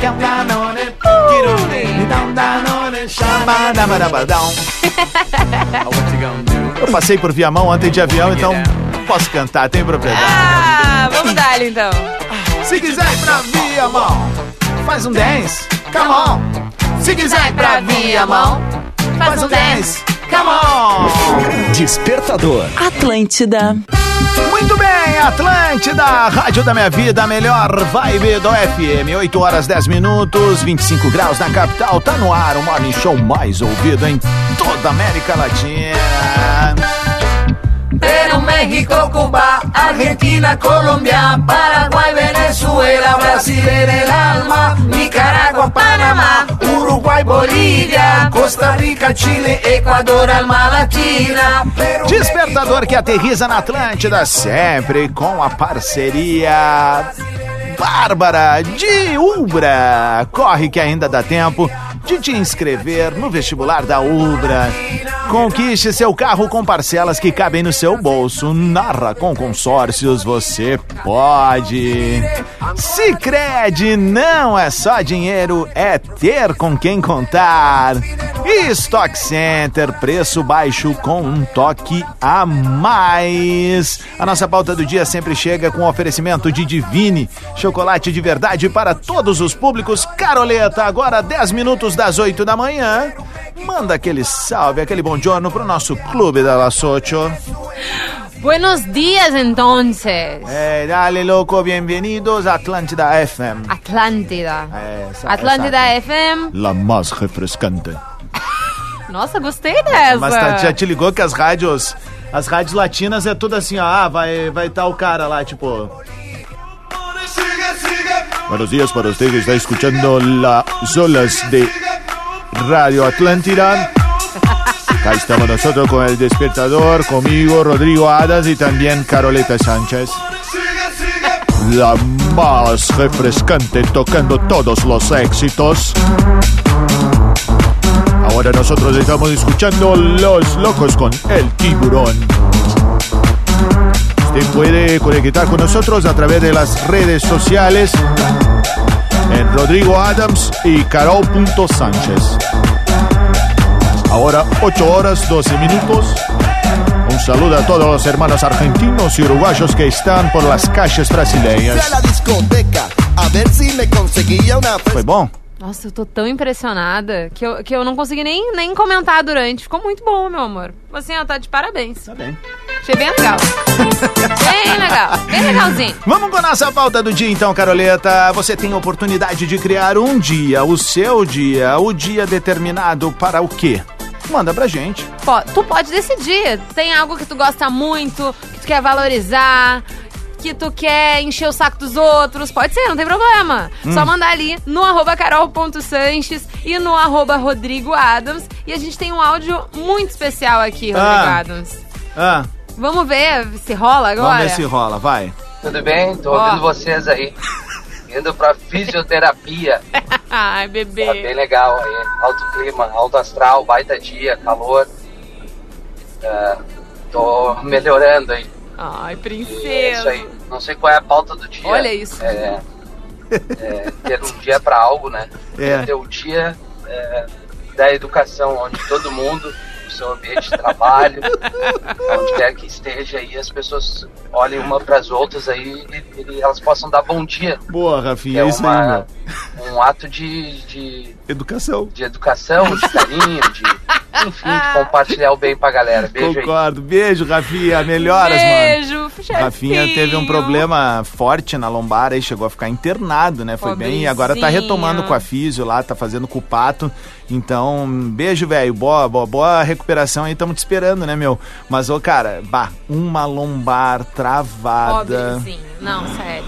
Quer um Danone? Me dá um Danone. Xabadabadabadão. Eu passei por Viamão ontem de avião, então posso cantar, tem propriedade. Ah, vamos dar então. Se quiser ir pra Viamão, faz um dance, come on. Se quiser ir pra Viamão, faz um dance, come on. Despertador. Atlântida. Muito bem, Atlântida, Rádio da Minha Vida, a melhor vibe do FM. 8 horas 10 minutos, 25 graus na capital. Tá no ar o morning show mais ouvido em toda a América Latina. México, Cuba, Argentina, Colombia, Paraguay, Venezuela, Brasil en el alma, Nicaragua, Panamá, Uruguay, Bolívia, Costa Rica, Chile, Equador, Alma Latina. Perú, Despertador que aterriza na Atlântida, sempre com a parceria Bárbara de Ubra. Corre que ainda dá tempo. De te inscrever no vestibular da Ubra. Conquiste seu carro com parcelas que cabem no seu bolso. Narra com consórcios, você pode. Sicredi não é só dinheiro, é ter com quem contar. Stock Center, preço baixo com um toque a mais. A nossa pauta do dia sempre chega com oferecimento de Divine, chocolate de verdade para todos os públicos. Caroleta, agora 10 minutos das 8 da manhã. Manda aquele salve, aquele bom giorno pro nosso clube da La Socio. Buenos días, entonces. Eh, dale loco, bienvenidos a Atlântida FM. Atlântida. Essa- Atlântida essa- FM. La mais refrescante. Nossa, gostei dessa. Mas tá, já te ligou que as rádios, as rádios latinas é tudo assim, ó, ah, vai vai tá o cara lá, tipo, Buenos días para usted que está escuchando las olas de Radio Atlántida. Acá estamos nosotros con el despertador, conmigo Rodrigo Hadas y también Caroleta Sánchez. La más refrescante tocando todos los éxitos. Ahora nosotros estamos escuchando Los Locos con El Tiburón. Usted puede conectar con nosotros a través de las redes sociales en Rodrigo Adams y Carol.sánchez. Ahora 8 horas 12 minutos. Un saludo a todos los hermanos argentinos y uruguayos que están por las calles brasileñas. la discoteca a ver si me conseguía una Foi bom? Nossa, eu tô tão impressionada que eu, que eu não consegui nem, nem comentar durante. Ficou muito bom, meu amor. Assim, ó, tá de parabéns. Tá bem. Achei bem legal. bem legal. Bem legalzinho. Vamos com a nossa pauta do dia então, Caroleta. Você tem a oportunidade de criar um dia, o seu dia, o dia determinado para o quê? Manda pra gente. Pô, tu pode decidir. Tem algo que tu gosta muito, que tu quer valorizar, que tu quer encher o saco dos outros. Pode ser, não tem problema. Hum. Só mandar ali no arroba carol.sanches e no arroba Rodrigo Adams. E a gente tem um áudio muito especial aqui, Rodrigo Ah. Adams. Ah, Vamos ver se rola agora? vamos ver se rola, vai. Tudo bem? Tô Ó. ouvindo vocês aí. Indo pra fisioterapia. Ai, Tá bebê. bem legal aí. Alto clima, alto astral, baita dia, calor. É, tô melhorando aí. Ai, E é isso princesa. aí. Não sei qual é a pauta do dia. Olha isso. É, é, ter um dia pra algo, né? É. Ter o dia é, da educação, onde todo mundo, no seu ambiente de trabalho, onde quer que esteja aí, as pessoas olhem uma pras outras aí e, e elas possam dar bom dia. Boa, Rafinha, é é isso aí, meu. uma, um ato de, de, Educação. de educação, de carinho, de, enfim, de compartilhar o bem pra galera. Beijo aí. Concordo. Beijo, Rafinha. Melhoras, mano. Beijo. Rafinha teve um problema forte na lombar aí, chegou a ficar internado, né? Foi bem. E agora tá Pobrezinho. retomando com a físio lá, tá fazendo com o pato. Então, beijo, velho. Boa, boa, boa recuperação aí, estamos te esperando, né, meu? Mas, ô, cara, bah, uma lombar travada. Pobrezinho. Não, sério.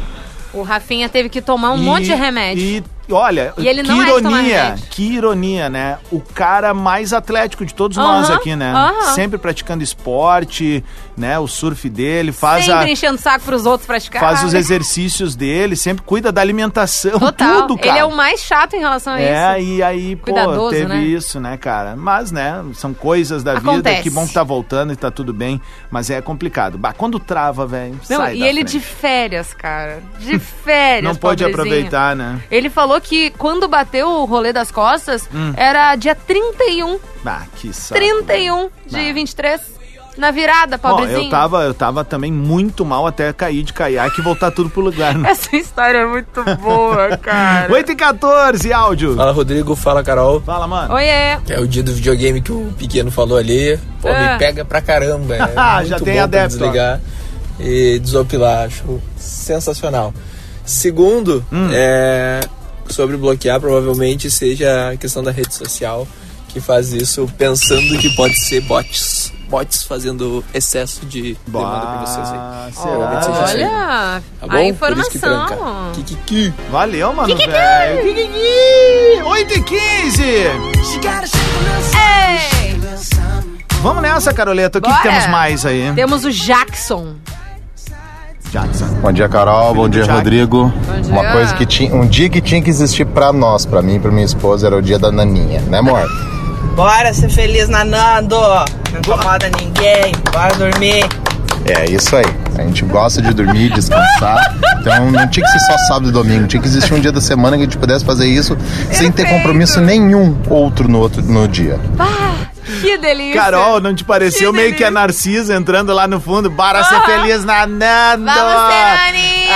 O Rafinha teve que tomar um E- monte de remédio. E olha, E ele que não é ironia, que ironia, né? O cara mais atlético de todos nós Aham, aqui, né? aham. Sempre praticando esporte, né? O surf dele, faz Sempre a enchendo saco pros outros praticar. faz os exercícios dele, sempre cuida da alimentação, Total. tudo, cara. Ele é o mais chato em relação a É, isso. e aí, pô, Cuidadoso, teve né? isso, né, cara? Mas, né, são coisas da vida, Acontece. que bom que tá voltando e tá tudo bem, mas é complicado. Bah, quando trava, velho, sai e ele frente. de férias, cara. De férias, Não pode aproveitar, né? Ele falou que quando bateu o rolê das costas, Hum. era dia 31. Ah, que saco. 31 de 23. Na virada, Bom, pobrezinho. eu tava, eu tava também muito mal até cair de caiaque e voltar tudo pro lugar, né? Essa história é muito boa, cara. 8 e 14, áudio. Fala Rodrigo, fala Carol. Fala, mano. Oiê. É o dia do videogame que o pequeno falou ali. Pô, É. me pega pra caramba. É Ah, muito já tem bom pra adepto, ó. desligar e desopilar. Acho sensacional. Segundo, Hum. é, sobre bloquear, provavelmente seja a questão da rede social que faz isso pensando que pode ser bots. Bots fazendo excesso de demanda pra vocês aí. Aí. Olha, Tá a bom? Que informação. Kikiki. Valeu, mano, Kikiki. velho. Kikiki. 8 e 15. Ei! Vamos nessa, Caroleta. O que, que temos mais aí? Temos o Jackson. Jackson. Bom dia, Carol. Bom dia, Thiago. Rodrigo. Bom dia. Uma coisa que tinha, um dia que tinha que existir pra nós, pra mim e pra minha esposa, era o dia da naninha, né, amor? Bora ser feliz nanando. Não incomoda ninguém. Bora dormir. É isso aí. A gente gosta de dormir, descansar. Então não tinha que ser só sábado e domingo. Tinha que existir um dia da semana que a gente pudesse fazer isso sem ter compromisso nenhum outro no outro no dia. Que delícia. Carol, não te pareceu meio que a Narcisa entrando lá no fundo? Bora ser feliz nanando! Vamos ser naninha!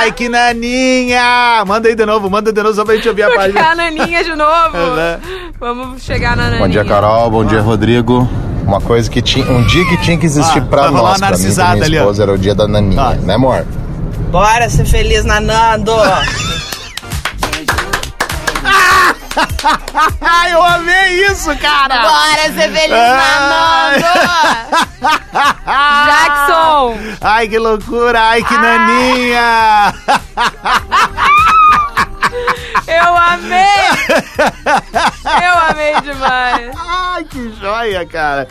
Ai, que naninha! Manda aí de novo, manda de novo só pra gente ouvir a Porque página. a naninha de novo. Uhum. Vamos chegar na naninha. Bom dia, Carol. Bom dia, Rodrigo. Uma coisa que tinha, um dia que tinha que existir Ah, pra nós, pra mim pra minha ali, esposa, era o dia da naninha, né, amor? Bora ser feliz nanando. Eu amei isso, cara! Bora ser feliz Ai. nanando! Jackson! Ai, que loucura! Ai, que naninha! Eu amei! Eu amei demais! Ai, que joia, cara.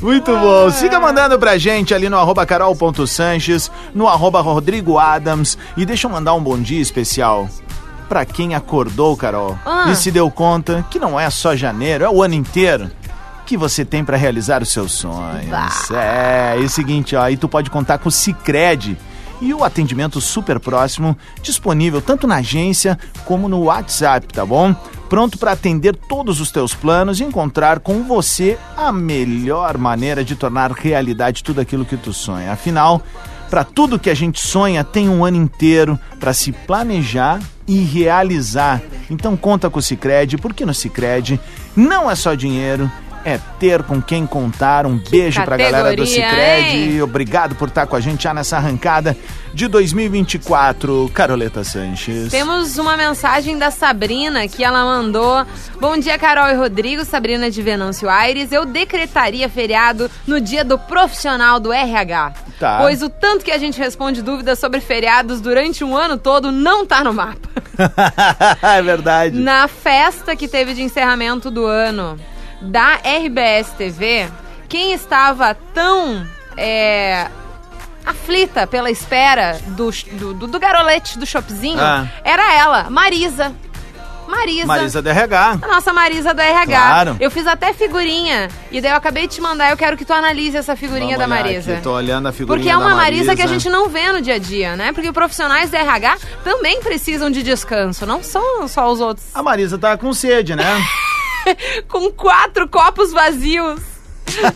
Muito bom. Siga mandando pra gente ali no arroba carol.sanches, no arroba Rodrigo Adams. E deixa eu mandar um bom dia especial pra quem acordou, Carol, Ah. e se deu conta que não é só janeiro, é o ano inteiro que você tem pra realizar os seus sonhos. É, e o seguinte, ó, aí tu pode contar com o Cicred. E o atendimento super próximo, disponível tanto na agência como no WhatsApp, tá bom? Pronto para atender todos os teus planos e encontrar com você a melhor maneira de tornar realidade tudo aquilo que tu sonha. Afinal, para tudo que a gente sonha, tem um ano inteiro para se planejar e realizar. Então conta com o Cicred, porque no Cicred não é só dinheiro, é ter com quem contar. Um beijo pra galera do Cicred. hein? E obrigado por estar com a gente já nessa arrancada de 2024. Caroleta Sanches. Temos uma mensagem da Sabrina que ela mandou. Bom dia, Carol e Rodrigo. Sabrina de Venâncio Aires. Eu decretaria feriado no dia do profissional do RH. Tá. Pois o tanto que a gente responde dúvidas sobre feriados durante um ano todo não tá no mapa. é verdade. Na festa que teve de encerramento do ano da RBS TV, quem estava tão é, aflita pela espera do, do, do, do garolete do shopzinho Ah. era ela, Marisa. Marisa. Marisa DRH. A nossa Marisa da RH. Claro. Eu fiz até figurinha. E daí eu acabei de te mandar. Eu quero que tu analise essa figurinha Vamos da Marisa. aqui, tô olhando a figurinha Porque é uma da Marisa. que a gente não vê no dia a dia, né? Porque profissionais da RH também precisam de descanso, não são só os outros. A Marisa tá com sede, né? Com quatro copos vazios.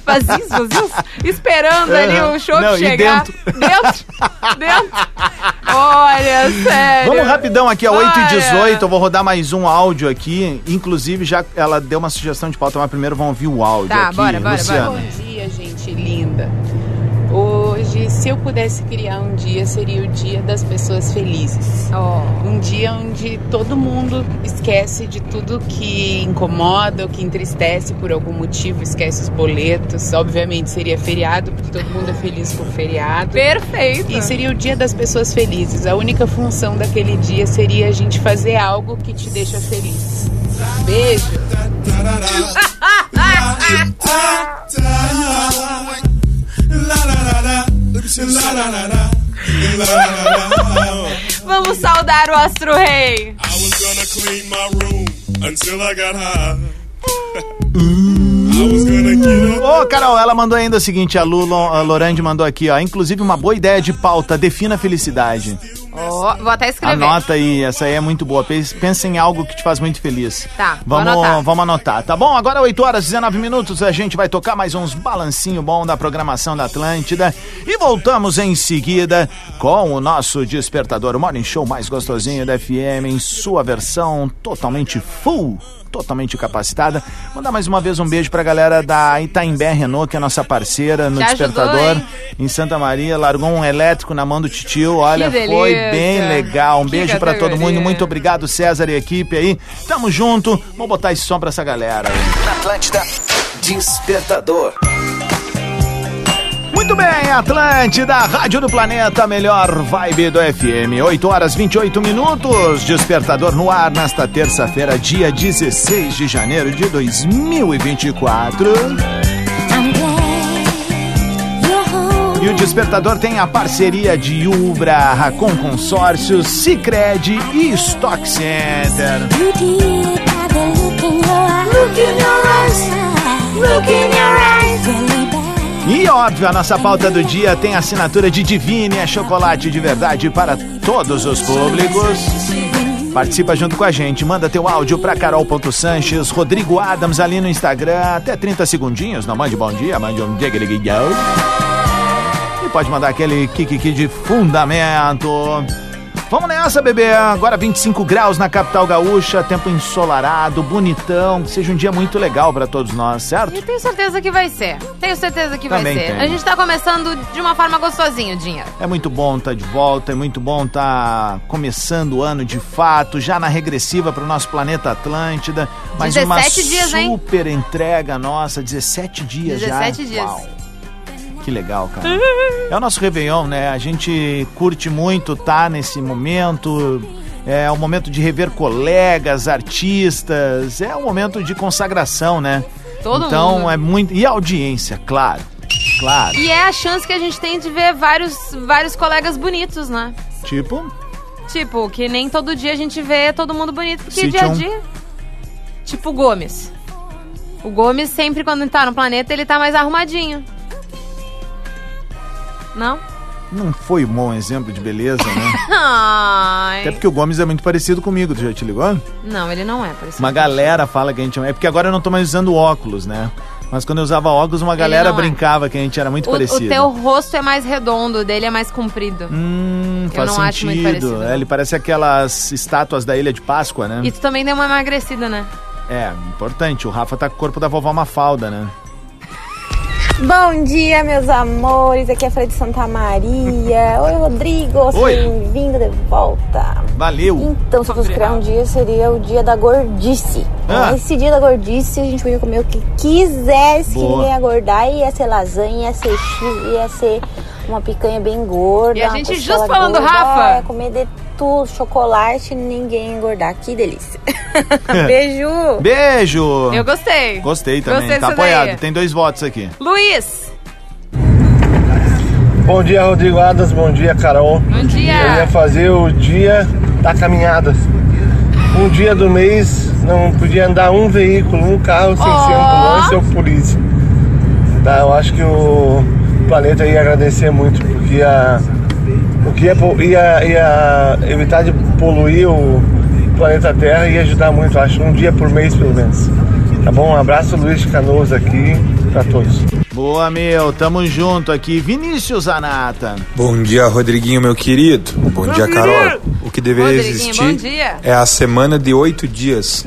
Vazios, vazios? Esperando ali Aham. o show Não, e chegar. dentro? Dentro? Dentro? Olha, sério. Vamos rapidão aqui, a 8 e Olha. 18 eu vou rodar mais um áudio aqui. Inclusive, já ela deu uma sugestão de pauta, mas primeiro vamos ouvir o áudio Tá, aqui. bora, bora, Luciana. bora. Bom dia, gente linda. Hoje, se eu pudesse criar um dia, seria o dia das pessoas felizes. Um dia onde todo mundo esquece de tudo que incomoda ou que entristece por algum motivo, esquece os boletos. Obviamente seria feriado, porque todo mundo é feliz por feriado. Perfeito. E seria o dia das pessoas felizes. A única função daquele dia seria a gente fazer algo que te deixa feliz. Beijo. Vamos saudar o Astro Rei. Until I got high. Ô, Carol, ela mandou ainda o seguinte, a Lu a Lorande mandou aqui, ó. Inclusive, uma boa ideia de pauta, defina a felicidade. Ó, vou até escrever. Anota aí, essa aí é muito boa. Pensa em algo que te faz muito feliz. Tá, vou Vamos anotar. vamos anotar, tá bom? Agora 8 horas e 19 minutos, a gente vai tocar mais uns balancinho bom da programação da Atlântida e voltamos em seguida com o nosso despertador, o morning show mais gostosinho da FM em sua versão totalmente full, totalmente capacitada. Mandar mais uma vez um beijo pra galera da Itaimbé Renault, que é nossa parceira no Já ajudou, despertador hein? em Santa Maria, largou um elétrico na mão do titio, olha, foi bem legal. Um Que beijo pra todo mundo, muito obrigado César e equipe aí. Tamo junto, vamos botar esse som pra essa galera. Na Atlântida, Despertador. Muito bem, Atlântida, Rádio do Planeta, melhor vibe do FM. 8 horas 28 minutos, despertador no ar nesta terça-feira, dia 16 de janeiro de 2024. E o Despertador tem a parceria de Ubra, Racon Consórcios, Cicred e Stock Center. E óbvio, a nossa pauta do dia tem assinatura de Divine, é chocolate de verdade para todos os públicos. Participa junto com a gente, manda teu áudio para carol.sanches, Rodrigo Adams ali no Instagram, até 30 segundinhos, não mande bom dia, mande um dia E pode mandar aquele kikiki de fundamento. Vamos nessa, bebê. Agora 25 graus na capital gaúcha, tempo ensolarado, bonitão. Que seja um dia muito legal para todos nós, certo? E tenho certeza que vai ser. Tenho certeza que Também vai ser. tenho. A gente tá começando de uma forma gostosinha, Dinha. É muito bom estar de volta, é muito bom estar começando o ano de fato, já na regressiva para o nosso planeta Atlântida. Mais uma 17 dias, hein? super entrega nossa, 17 dias já. 17 dias. Uau. Que legal, cara. É o nosso Réveillon, né? A gente curte muito estar nesse momento. É um momento de rever colegas, artistas. É um momento de consagração, né? Todo então mundo. é muito. E audiência, claro. Claro. E é a chance que a gente tem de ver vários, vários colegas bonitos, né? Tipo, Tipo, que nem todo dia a gente vê todo mundo bonito, porque Cite dia a um. dia. Tipo o Gomes. O Gomes sempre quando tá no planeta, ele tá mais arrumadinho. Não? não foi um bom exemplo de beleza, né? Ai. Até porque o Gomes é muito parecido comigo, tu já te ligou? Não, ele não é parecido. Uma galera fala que a gente é. porque agora eu não tô mais usando óculos, né? Mas quando eu usava óculos, uma galera não é. brincava que a gente era muito O, parecido. o teu rosto é mais redondo, o dele é mais comprido. Hum, eu faz não acho muito sentido. parecido. É, ele parece aquelas estátuas da Ilha de Páscoa, né? E tu também deu uma emagrecida, né? É, importante. O Rafa tá com o corpo da vovó Mafalda, né? Bom dia, meus amores. Aqui é a Freire de Santa Maria. Oi, Rodrigo. Seja bem-vindo de volta. Valeu! Então, se eu fosse criar um dia, seria o dia da gordice. Ah. Esse dia da gordice, a gente podia comer o que quisesse, que Boa. ninguém ia engordar. Ia ser lasanha, ia ser X, ia ser uma picanha bem gorda. E a gente justo falando, gorda, Rafa. Ia comer de chocolate, ninguém engordar. Que delícia. Beijo! Beijo! Eu gostei. Gostei também. Gostei tá apoiado. daí. Tem dois votos aqui. Luiz! Bom dia, Rodrigo Adas. Bom dia, Carol. Bom dia. Eu ia fazer o dia da caminhada. Um dia do mês não podia andar um veículo, um carro sem ser ambulância ou polícia. Tá, eu acho que o planeta ia agradecer muito, porque ia, o que ia, ia, ia evitar de poluir o planeta Terra e ia ajudar muito, acho, um dia por mês pelo menos. Tá bom? Um abraço, Luiz de Canoas aqui para todos. Boa, meu. Tamo junto aqui. Vinícius Anata. Bom dia, Rodriguinho, meu querido. Bom dia, Carol. O que deveria existir é a semana de oito dias.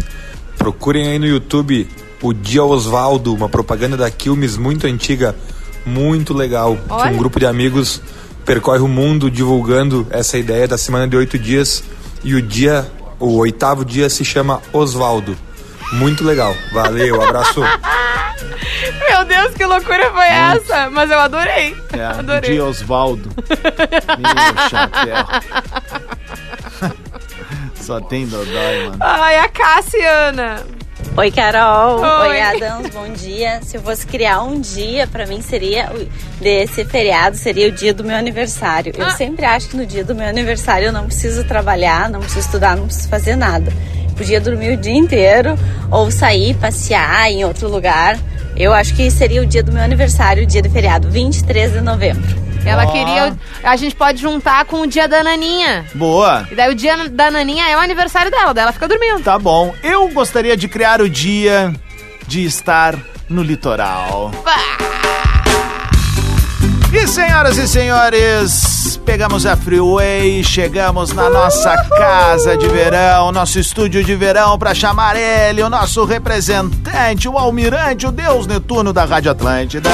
Procurem aí no YouTube o Dia Osvaldo, uma propaganda da Quilmes muito antiga, muito legal. Que um grupo de amigos percorre o mundo divulgando essa ideia da semana de oito dias. E o dia, o oitavo dia, se chama Osvaldo. Muito legal. Valeu, abraço. Meu Deus, que loucura foi essa? Mas eu adorei. É, adorei. de Osvaldo. Meu chapéu. Só tem dodói, mano. Ai, a Cassiana. Oi, Carol. Oi. Oi, Adams. Bom dia. Se eu fosse criar um dia, pra mim seria o- desse feriado, seria o dia do meu aniversário. Eu sempre acho que no dia do meu aniversário eu não preciso trabalhar, não preciso estudar, não preciso fazer nada. Podia dormir o dia inteiro ou sair, passear em outro lugar. Eu acho que seria o dia do meu aniversário, o dia de feriado, 23 de novembro. Ela Ó. queria. A gente pode juntar com o dia da Naninha. Boa. E daí o dia da Naninha é o aniversário dela, daí ela fica dormindo. Tá bom. Eu gostaria de criar o dia de estar no litoral. E senhoras e senhores, pegamos a Freeway, chegamos na nossa casa de verão, nosso estúdio de verão, para chamar ele, o nosso representante, o almirante, o Deus Netuno da Rádio Atlântida.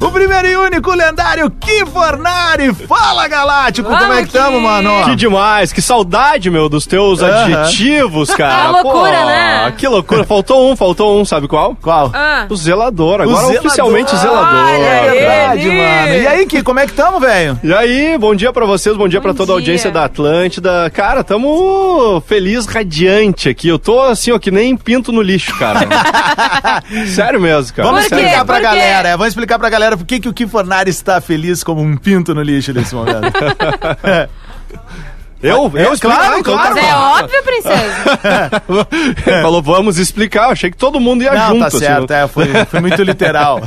O primeiro e único lendário Kim Fornari. Fala, Galáctico, como é que tamo, mano? Que demais, que saudade, meu, dos teus Aham. adjetivos, cara. Ah, loucura, Pô, né? Que loucura. Faltou um, faltou um, sabe qual? Qual? Ah. O zelador, O agora zelador. oficialmente zelador. É verdade, mano. E aí, Kim, como é que tamo, velho? E aí, bom dia pra vocês, bom dia pra toda a dia. audiência da Atlântida. Cara, tamo feliz, radiante aqui. Eu tô assim, ó, que nem pinto no lixo, cara. Sério mesmo, cara. Vamos explicar pra galera, é, vamos explicar pra galera galera, por que, que o Kim Fornari está feliz como um pinto no lixo nesse momento? Eu? É, eu claro, Então claro. tá É óbvio, princesa. Falou, vamos explicar. Eu achei que todo mundo ia Não, junto. tá assim, certo, não- é, foi, foi muito literal.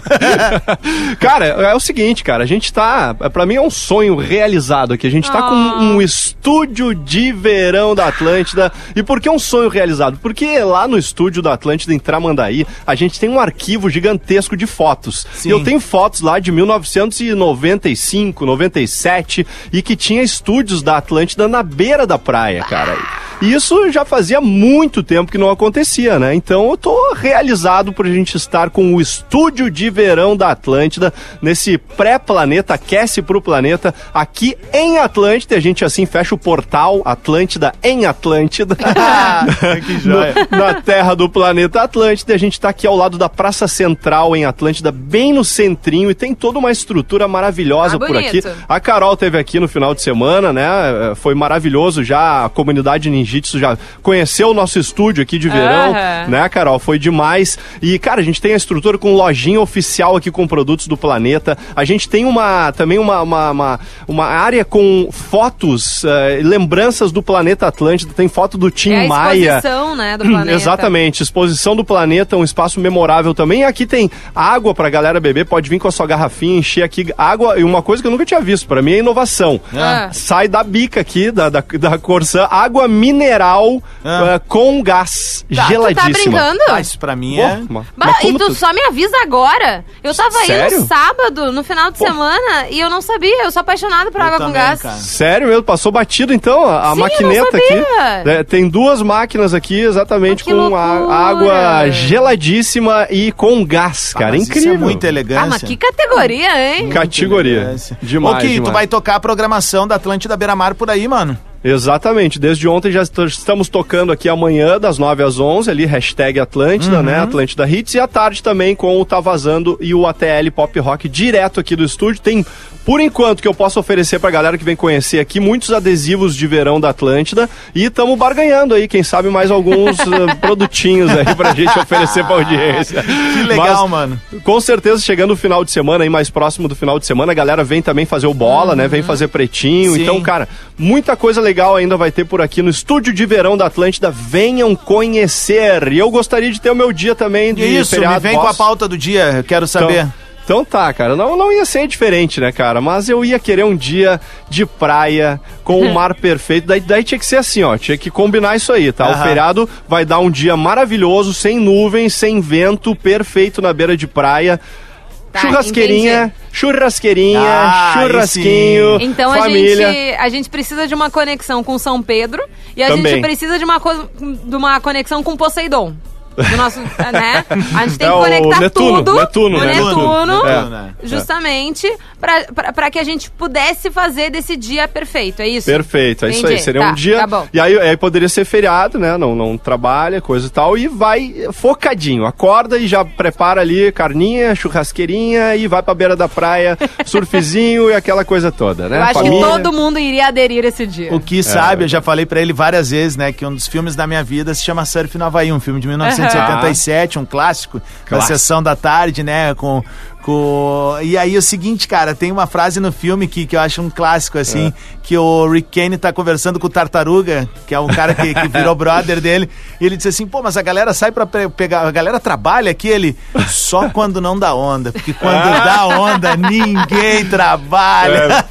Cara, é o seguinte, cara, a gente tá. Pra mim é um sonho realizado aqui. A gente tá com um estúdio de verão da Atlântida. E por que um sonho realizado? Porque lá no estúdio da Atlântida, em Tramandaí, a gente tem um arquivo gigantesco de fotos. Sim. E eu tenho fotos lá de 1995, 97, e que tinha estúdios da Atlântida na beira da praia, cara. E isso já fazia muito tempo que não acontecia, né? Então eu tô realizado por a gente estar com o estúdio de verão da Atlântida, nesse pré-planeta, aquece pro planeta, aqui em Atlântida. A gente assim fecha o portal Atlântida em Atlântida. que joia. No- na terra do planeta Atlântida. A gente tá aqui ao lado da Praça Central em Atlântida, bem no centrinho, e tem toda uma estrutura maravilhosa Ah, por aqui. A Carol teve aqui no final de semana, né? Foi maravilhoso já. A comunidade Ninjitsu já conheceu o nosso estúdio aqui de verão, Aham. né, Carol? Foi demais. E, cara, a gente tem a estrutura com lojinha oficial aqui com produtos do planeta. A gente tem uma também uma, uma, uma, uma área com fotos, eh, lembranças do planeta Atlântida. Tem foto do Tim é a Maia. exposição, né, do planeta. Exatamente, exposição do planeta, um espaço memorável também. E aqui tem água pra galera beber, pode vir com a sua garrafinha, encher aqui água. E uma coisa que eu nunca tinha visto, pra mim é inovação. Ah. Sai da bica aqui, da, da, da Corsã, água mineral Ah. eh, com gás Tá, tu tá geladíssima. brincando? Ah, isso pra mim é... Pô, Bah, mas e como tu só me avisa agora. Eu tava aí Sério? no sábado, no final de semana, e eu não sabia. Eu sou apaixonada por Eu água com também, gás. cara. Sério mesmo? Passou batido então a, a Sim, maquineta sabia. aqui? É, tem duas máquinas aqui exatamente Ah, com a- água geladíssima e com gás, cara. Ah, mas isso Incrível. é muita elegância. Ah, mas que categoria, hein? Categoria. Elegância. Demais, Ô, Ki, tu demais. vai tocar a programação da Atlântida Beira Mar por aí, mano. Exatamente. Desde ontem já est- estamos tocando aqui amanhã, das 9 às 11, ali, hashtag Atlântida, Uhum. né? Atlântida Hits. E à tarde também com o Tá Vazando e o ATL Pop Rock direto aqui do estúdio. Tem, por enquanto, que eu posso oferecer pra galera que vem conhecer aqui, muitos adesivos de verão da Atlântida. E estamos barganhando aí, quem sabe mais alguns eh, produtinhos aí pra gente oferecer pra audiência. Que legal, Mas, mano. com certeza, chegando o final de semana, aí mais próximo do final de semana, a galera vem também fazer o bola, né? Vem fazer pretinho. Uhum. Sim. Então, cara, muita coisa legal ainda vai ter por aqui no estúdio de verão da Atlântida. Venham conhecer. E eu gostaria de ter o meu dia também de Isso, me feriado. vem com a Posso? pauta do dia, eu quero saber. Então, então tá, cara. Não, não ia ser diferente, né, cara? Mas eu ia querer um dia de praia com o mar perfeito. Daí, daí tinha que ser assim, ó. Tinha que combinar isso aí, tá? O feriado vai dar um dia maravilhoso, sem nuvens, sem vento, perfeito na beira de praia. Tá, churrasqueirinha, churrasqueirinha, Ah, churrasquinho, Então a família. gente, a gente precisa de uma conexão com São Pedro e a Também. gente precisa de uma, de uma conexão com Poseidon. Do nosso, né? A gente tem É que conectar Netuno, tudo. Netuno, o né? Netuno, É. justamente, pra, pra, pra que a gente pudesse fazer desse dia perfeito. É isso? Perfeito, é isso aí. Entendi. Seria Tá, um dia. Tá bom. E aí, aí poderia ser feriado, né? Não, não trabalha, coisa e tal. E vai focadinho. Acorda e já prepara ali carninha, churrasqueirinha e vai pra beira da praia, surfzinho e aquela coisa toda, né? Eu acho Família. que todo mundo iria aderir esse dia. O que sabe, eu já falei pra ele várias vezes, né, que um dos filmes da minha vida se chama Surf no Havaí, um filme de 1977, um clássico, da Clássico. sessão da tarde, né, com, com... E aí é o seguinte, cara, tem uma frase no filme que, que eu acho um clássico, assim, É. que o Rick Kane tá conversando com o Tartaruga, que é um cara que, que virou brother dele, e ele disse assim, pô, mas a galera sai pra pe- pegar, a galera trabalha aqui, ele, só quando não dá onda, porque quando dá onda, ninguém trabalha.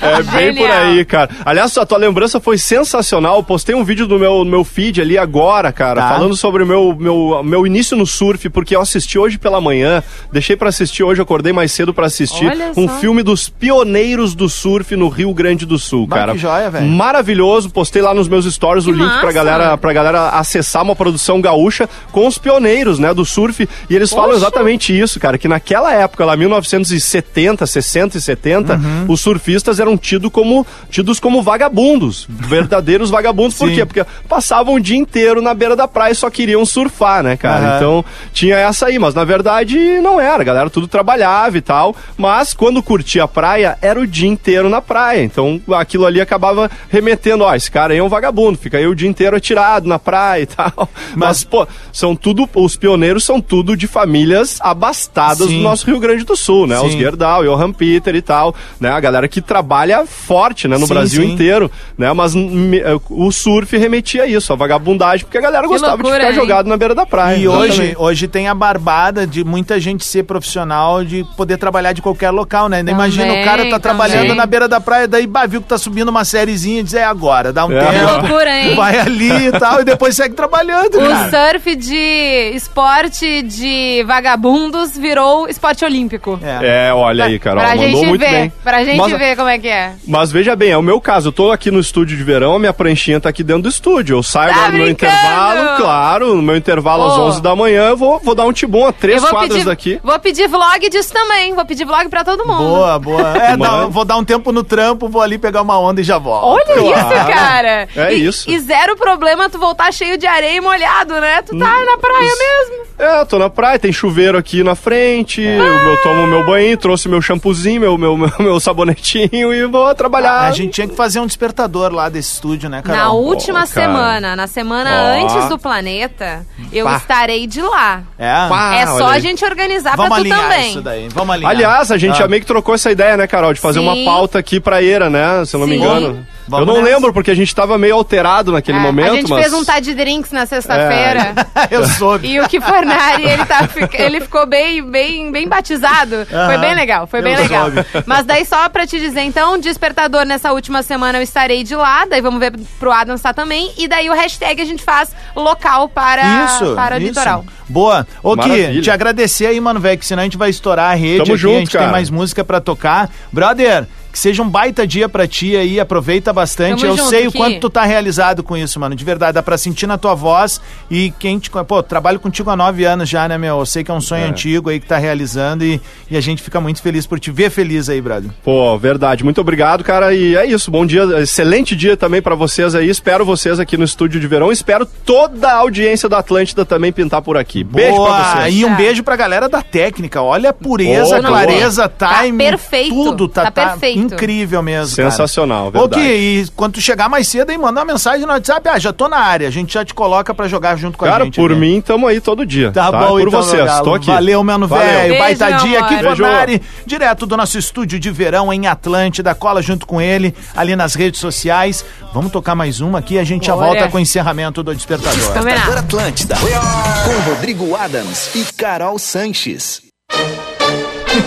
É bem por aí, cara. Aliás, a tua lembrança foi sensacional. Postei um vídeo no meu, no meu feed ali agora, cara, Tá. falando sobre o meu, meu, meu início no surf, porque eu assisti hoje pela manhã, deixei pra assistir hoje, acordei mais cedo pra assistir Olha um só. filme dos pioneiros do surf no Rio Grande do Sul, Bah, cara. que joia, velho. Maravilhoso. Postei lá nos meus stories o Que link pra galera, pra galera acessar uma produção gaúcha com os pioneiros, né, do surf. E eles falam Poxa. exatamente isso, cara, que naquela época, lá 1970, 60 e 70, Uhum. os surfistas eram tido como, tidos como vagabundos, verdadeiros vagabundos. Por Sim. quê? Porque passavam o dia inteiro na beira da praia e só queriam surfar. né, cara? Aham. Então tinha essa aí, mas na verdade não era, a galera tudo trabalhava e tal, mas quando curtia a praia, era o dia inteiro na praia, então aquilo ali acabava remetendo, ó, esse cara aí é um vagabundo, fica aí o dia inteiro atirado na praia e tal. Mas, pô, são tudo, os pioneiros são tudo de famílias abastadas Sim. do nosso Rio Grande do Sul, né? Os Sim. Gerdau, Johan Peter e tal, né? A galera que trabalha forte, né? No Sim, Brasil sim. inteiro, né? Mas me- eh, o surf remetia a isso, a vagabundagem, porque a galera Que gostava loucura, de ficar hein? jogado na beira da praia. E hoje, hoje tem a barbada de muita gente ser profissional, de poder trabalhar de qualquer local, né? Imagina o cara tá trabalhando também. na beira da praia, daí bah, viu que tá subindo uma sériezinha e diz, é agora, dá um É. tempo. Que loucura, hein? Vai ali e tal, e depois segue trabalhando, O cara. surf de esporte de vagabundos virou esporte olímpico. É, olha aí, Carol, pra mandou gente muito ver, bem. pra gente Mas- ver como é que é. Mas veja bem, é o meu caso. Eu tô aqui no estúdio de verão, a minha pranchinha tá aqui dentro do estúdio. Eu saio Tá no meu intervalo, claro, no meu intervalo às Ô. 11 da manhã, eu vou, vou dar um tibum a três quadras pedir, daqui. Vou pedir vlog disso também. Vou pedir vlog pra todo mundo. Boa, boa. É, dá- vou dar um tempo no trampo, vou ali pegar uma onda e já volto. Olha Claro. isso, cara. É E- isso. E zero problema tu voltar cheio de areia e molhado, né? Tu tá na praia mesmo. É, eu tô na praia, tem chuveiro aqui na frente, eu, eu tomo meu banho, trouxe meu shampoozinho, meu, meu, meu, meu sabonetinho e vou trabalhar. A gente tinha que fazer um despertador lá desse estúdio, né, Carol? Na última cara. semana, na semana Ó. antes do planeta, eu Pá. estarei de lá. É? é só a gente organizar Vamos pra tu também. Isso daí, vamos alinhar. Aliás, a gente Ah. já meio que trocou essa ideia, né, Carol, de fazer Sim. uma pauta aqui pra Eira, né? Se eu não me Sim. engano. Vamos eu não nessa. lembro, porque a gente tava meio alterado naquele É, momento, a gente mas... fez um tá de drinks na sexta-feira. Eu soube. E o que Fornari, ele, tá, ele ficou bem, bem, bem batizado. Foi Aham. bem legal, foi bem Eu legal. soube. Mas daí só pra te dizer, então, despertador nessa última semana eu estarei de lá, daí vamos ver pro Adam estar também. E daí o hashtag a gente faz local para, Isso, para isso. litoral. Boa. Ô, Ki, Maravilha. te agradecer aí, mano, velho, que senão a gente vai estourar a rede Tamo aqui, junto, a gente tem cara. mais música pra tocar. Brother, que seja um baita dia pra ti aí, aproveita bastante. Tamo Eu junto, sei o Ki. quanto tu tá realizado com isso, mano, de verdade, dá pra sentir na tua voz e quem te... Pô, trabalho contigo há nove anos já, né, meu? Eu sei que é um sonho É. antigo aí que tá realizando e, e a gente fica muito feliz por te ver feliz aí, brother. Pô, verdade. Muito obrigado, cara. E é isso. Bom dia, excelente dia também pra vocês aí. Espero vocês aqui no estúdio de verão. Espero toda a audiência da Atlântida também pintar por aqui. Beijo Boa. pra vocês. E um beijo pra galera da técnica. Olha a pureza, Boa, clareza, Tá time, perfeito. tudo. Tá, Tá tá perfeito. Incrível mesmo, cara. Sensacional, Ô, verdade. Ki, e quando tu chegar mais cedo aí, manda uma mensagem no WhatsApp. Ah, já tô na área. A gente já te coloca pra jogar junto com a Cara, gente. por ali. mim, tamo aí todo dia. Tá, Tá, bom, por então, vocês. Tô aqui. Valeu, mano velho. Baita dia aqui. Fornari. Direto do nosso estúdio de verão em Atlântida. Cola junto com ele ali nas redes sociais. Vamos tocar mais uma aqui. A gente já Bora. volta com o encerramento do Despertador. Despertador Atlântida. Com Rodrigo Adams e Carol Sanches.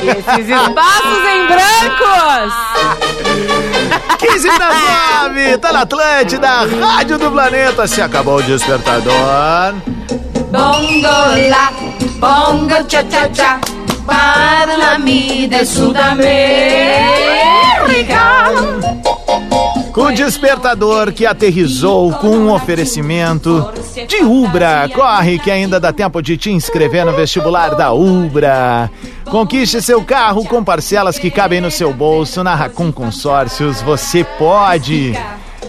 Esses espaços em brancos! 15 para 9, tá na Atlântida, Rádio do Planeta. Se acabou o Despertador. Bongo la, bongo cha cha cha, parlami de Sudamérica. Com o Despertador que aterrizou com um oferecimento de Ubra. Corre que ainda dá tempo de te inscrever no vestibular da Ubra. Conquiste seu carro com parcelas que cabem no seu bolso. Na Racon Consórcios você pode.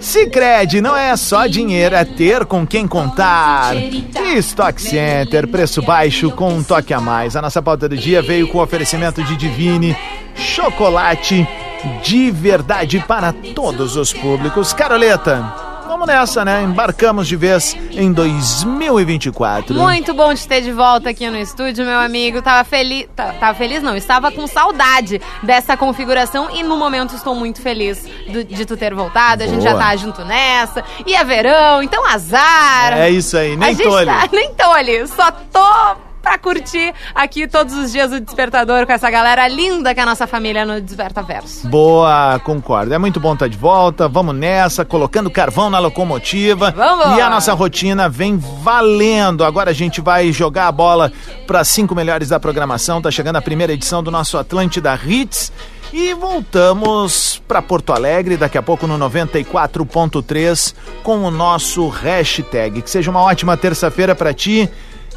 Sicredi não é só dinheiro, é ter com quem contar. Stock Center, preço baixo com um toque a mais. A nossa pauta do dia veio com oferecimento de Divine, chocolate de verdade para todos os públicos. Caroleta, vamos nessa, né? Embarcamos de vez em 2024. Muito bom te ter de volta aqui no estúdio, meu amigo. Tava feliz. Tava feliz, não. Estava com saudade dessa configuração e no momento estou muito feliz do- de tu ter voltado. A gente já Boa. tá junto nessa. E é verão, então azar. É isso aí, nem tolhe. Tá, nem tolhe. Só tô pra curtir aqui todos os dias o Despertador com essa galera linda que é a nossa família no Despertaverso. Boa, concordo. É muito bom estar de volta. Vamos nessa, colocando carvão na locomotiva. Vamos! E a nossa rotina vem valendo. Agora a gente vai jogar a bola para cinco melhores da programação. Tá chegando a primeira edição do nosso Atlântida Hits. E voltamos para Porto Alegre daqui a pouco no 94.3 com o nosso hashtag. Que seja uma ótima terça-feira para ti.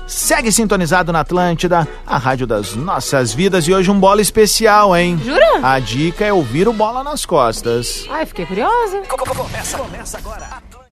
Segue sintonizado na Atlântida, a rádio das nossas vidas. E hoje um bola especial, hein? Jura? A dica é ouvir o bola nas costas. Ai, fiquei curiosa. Começa, começa agora.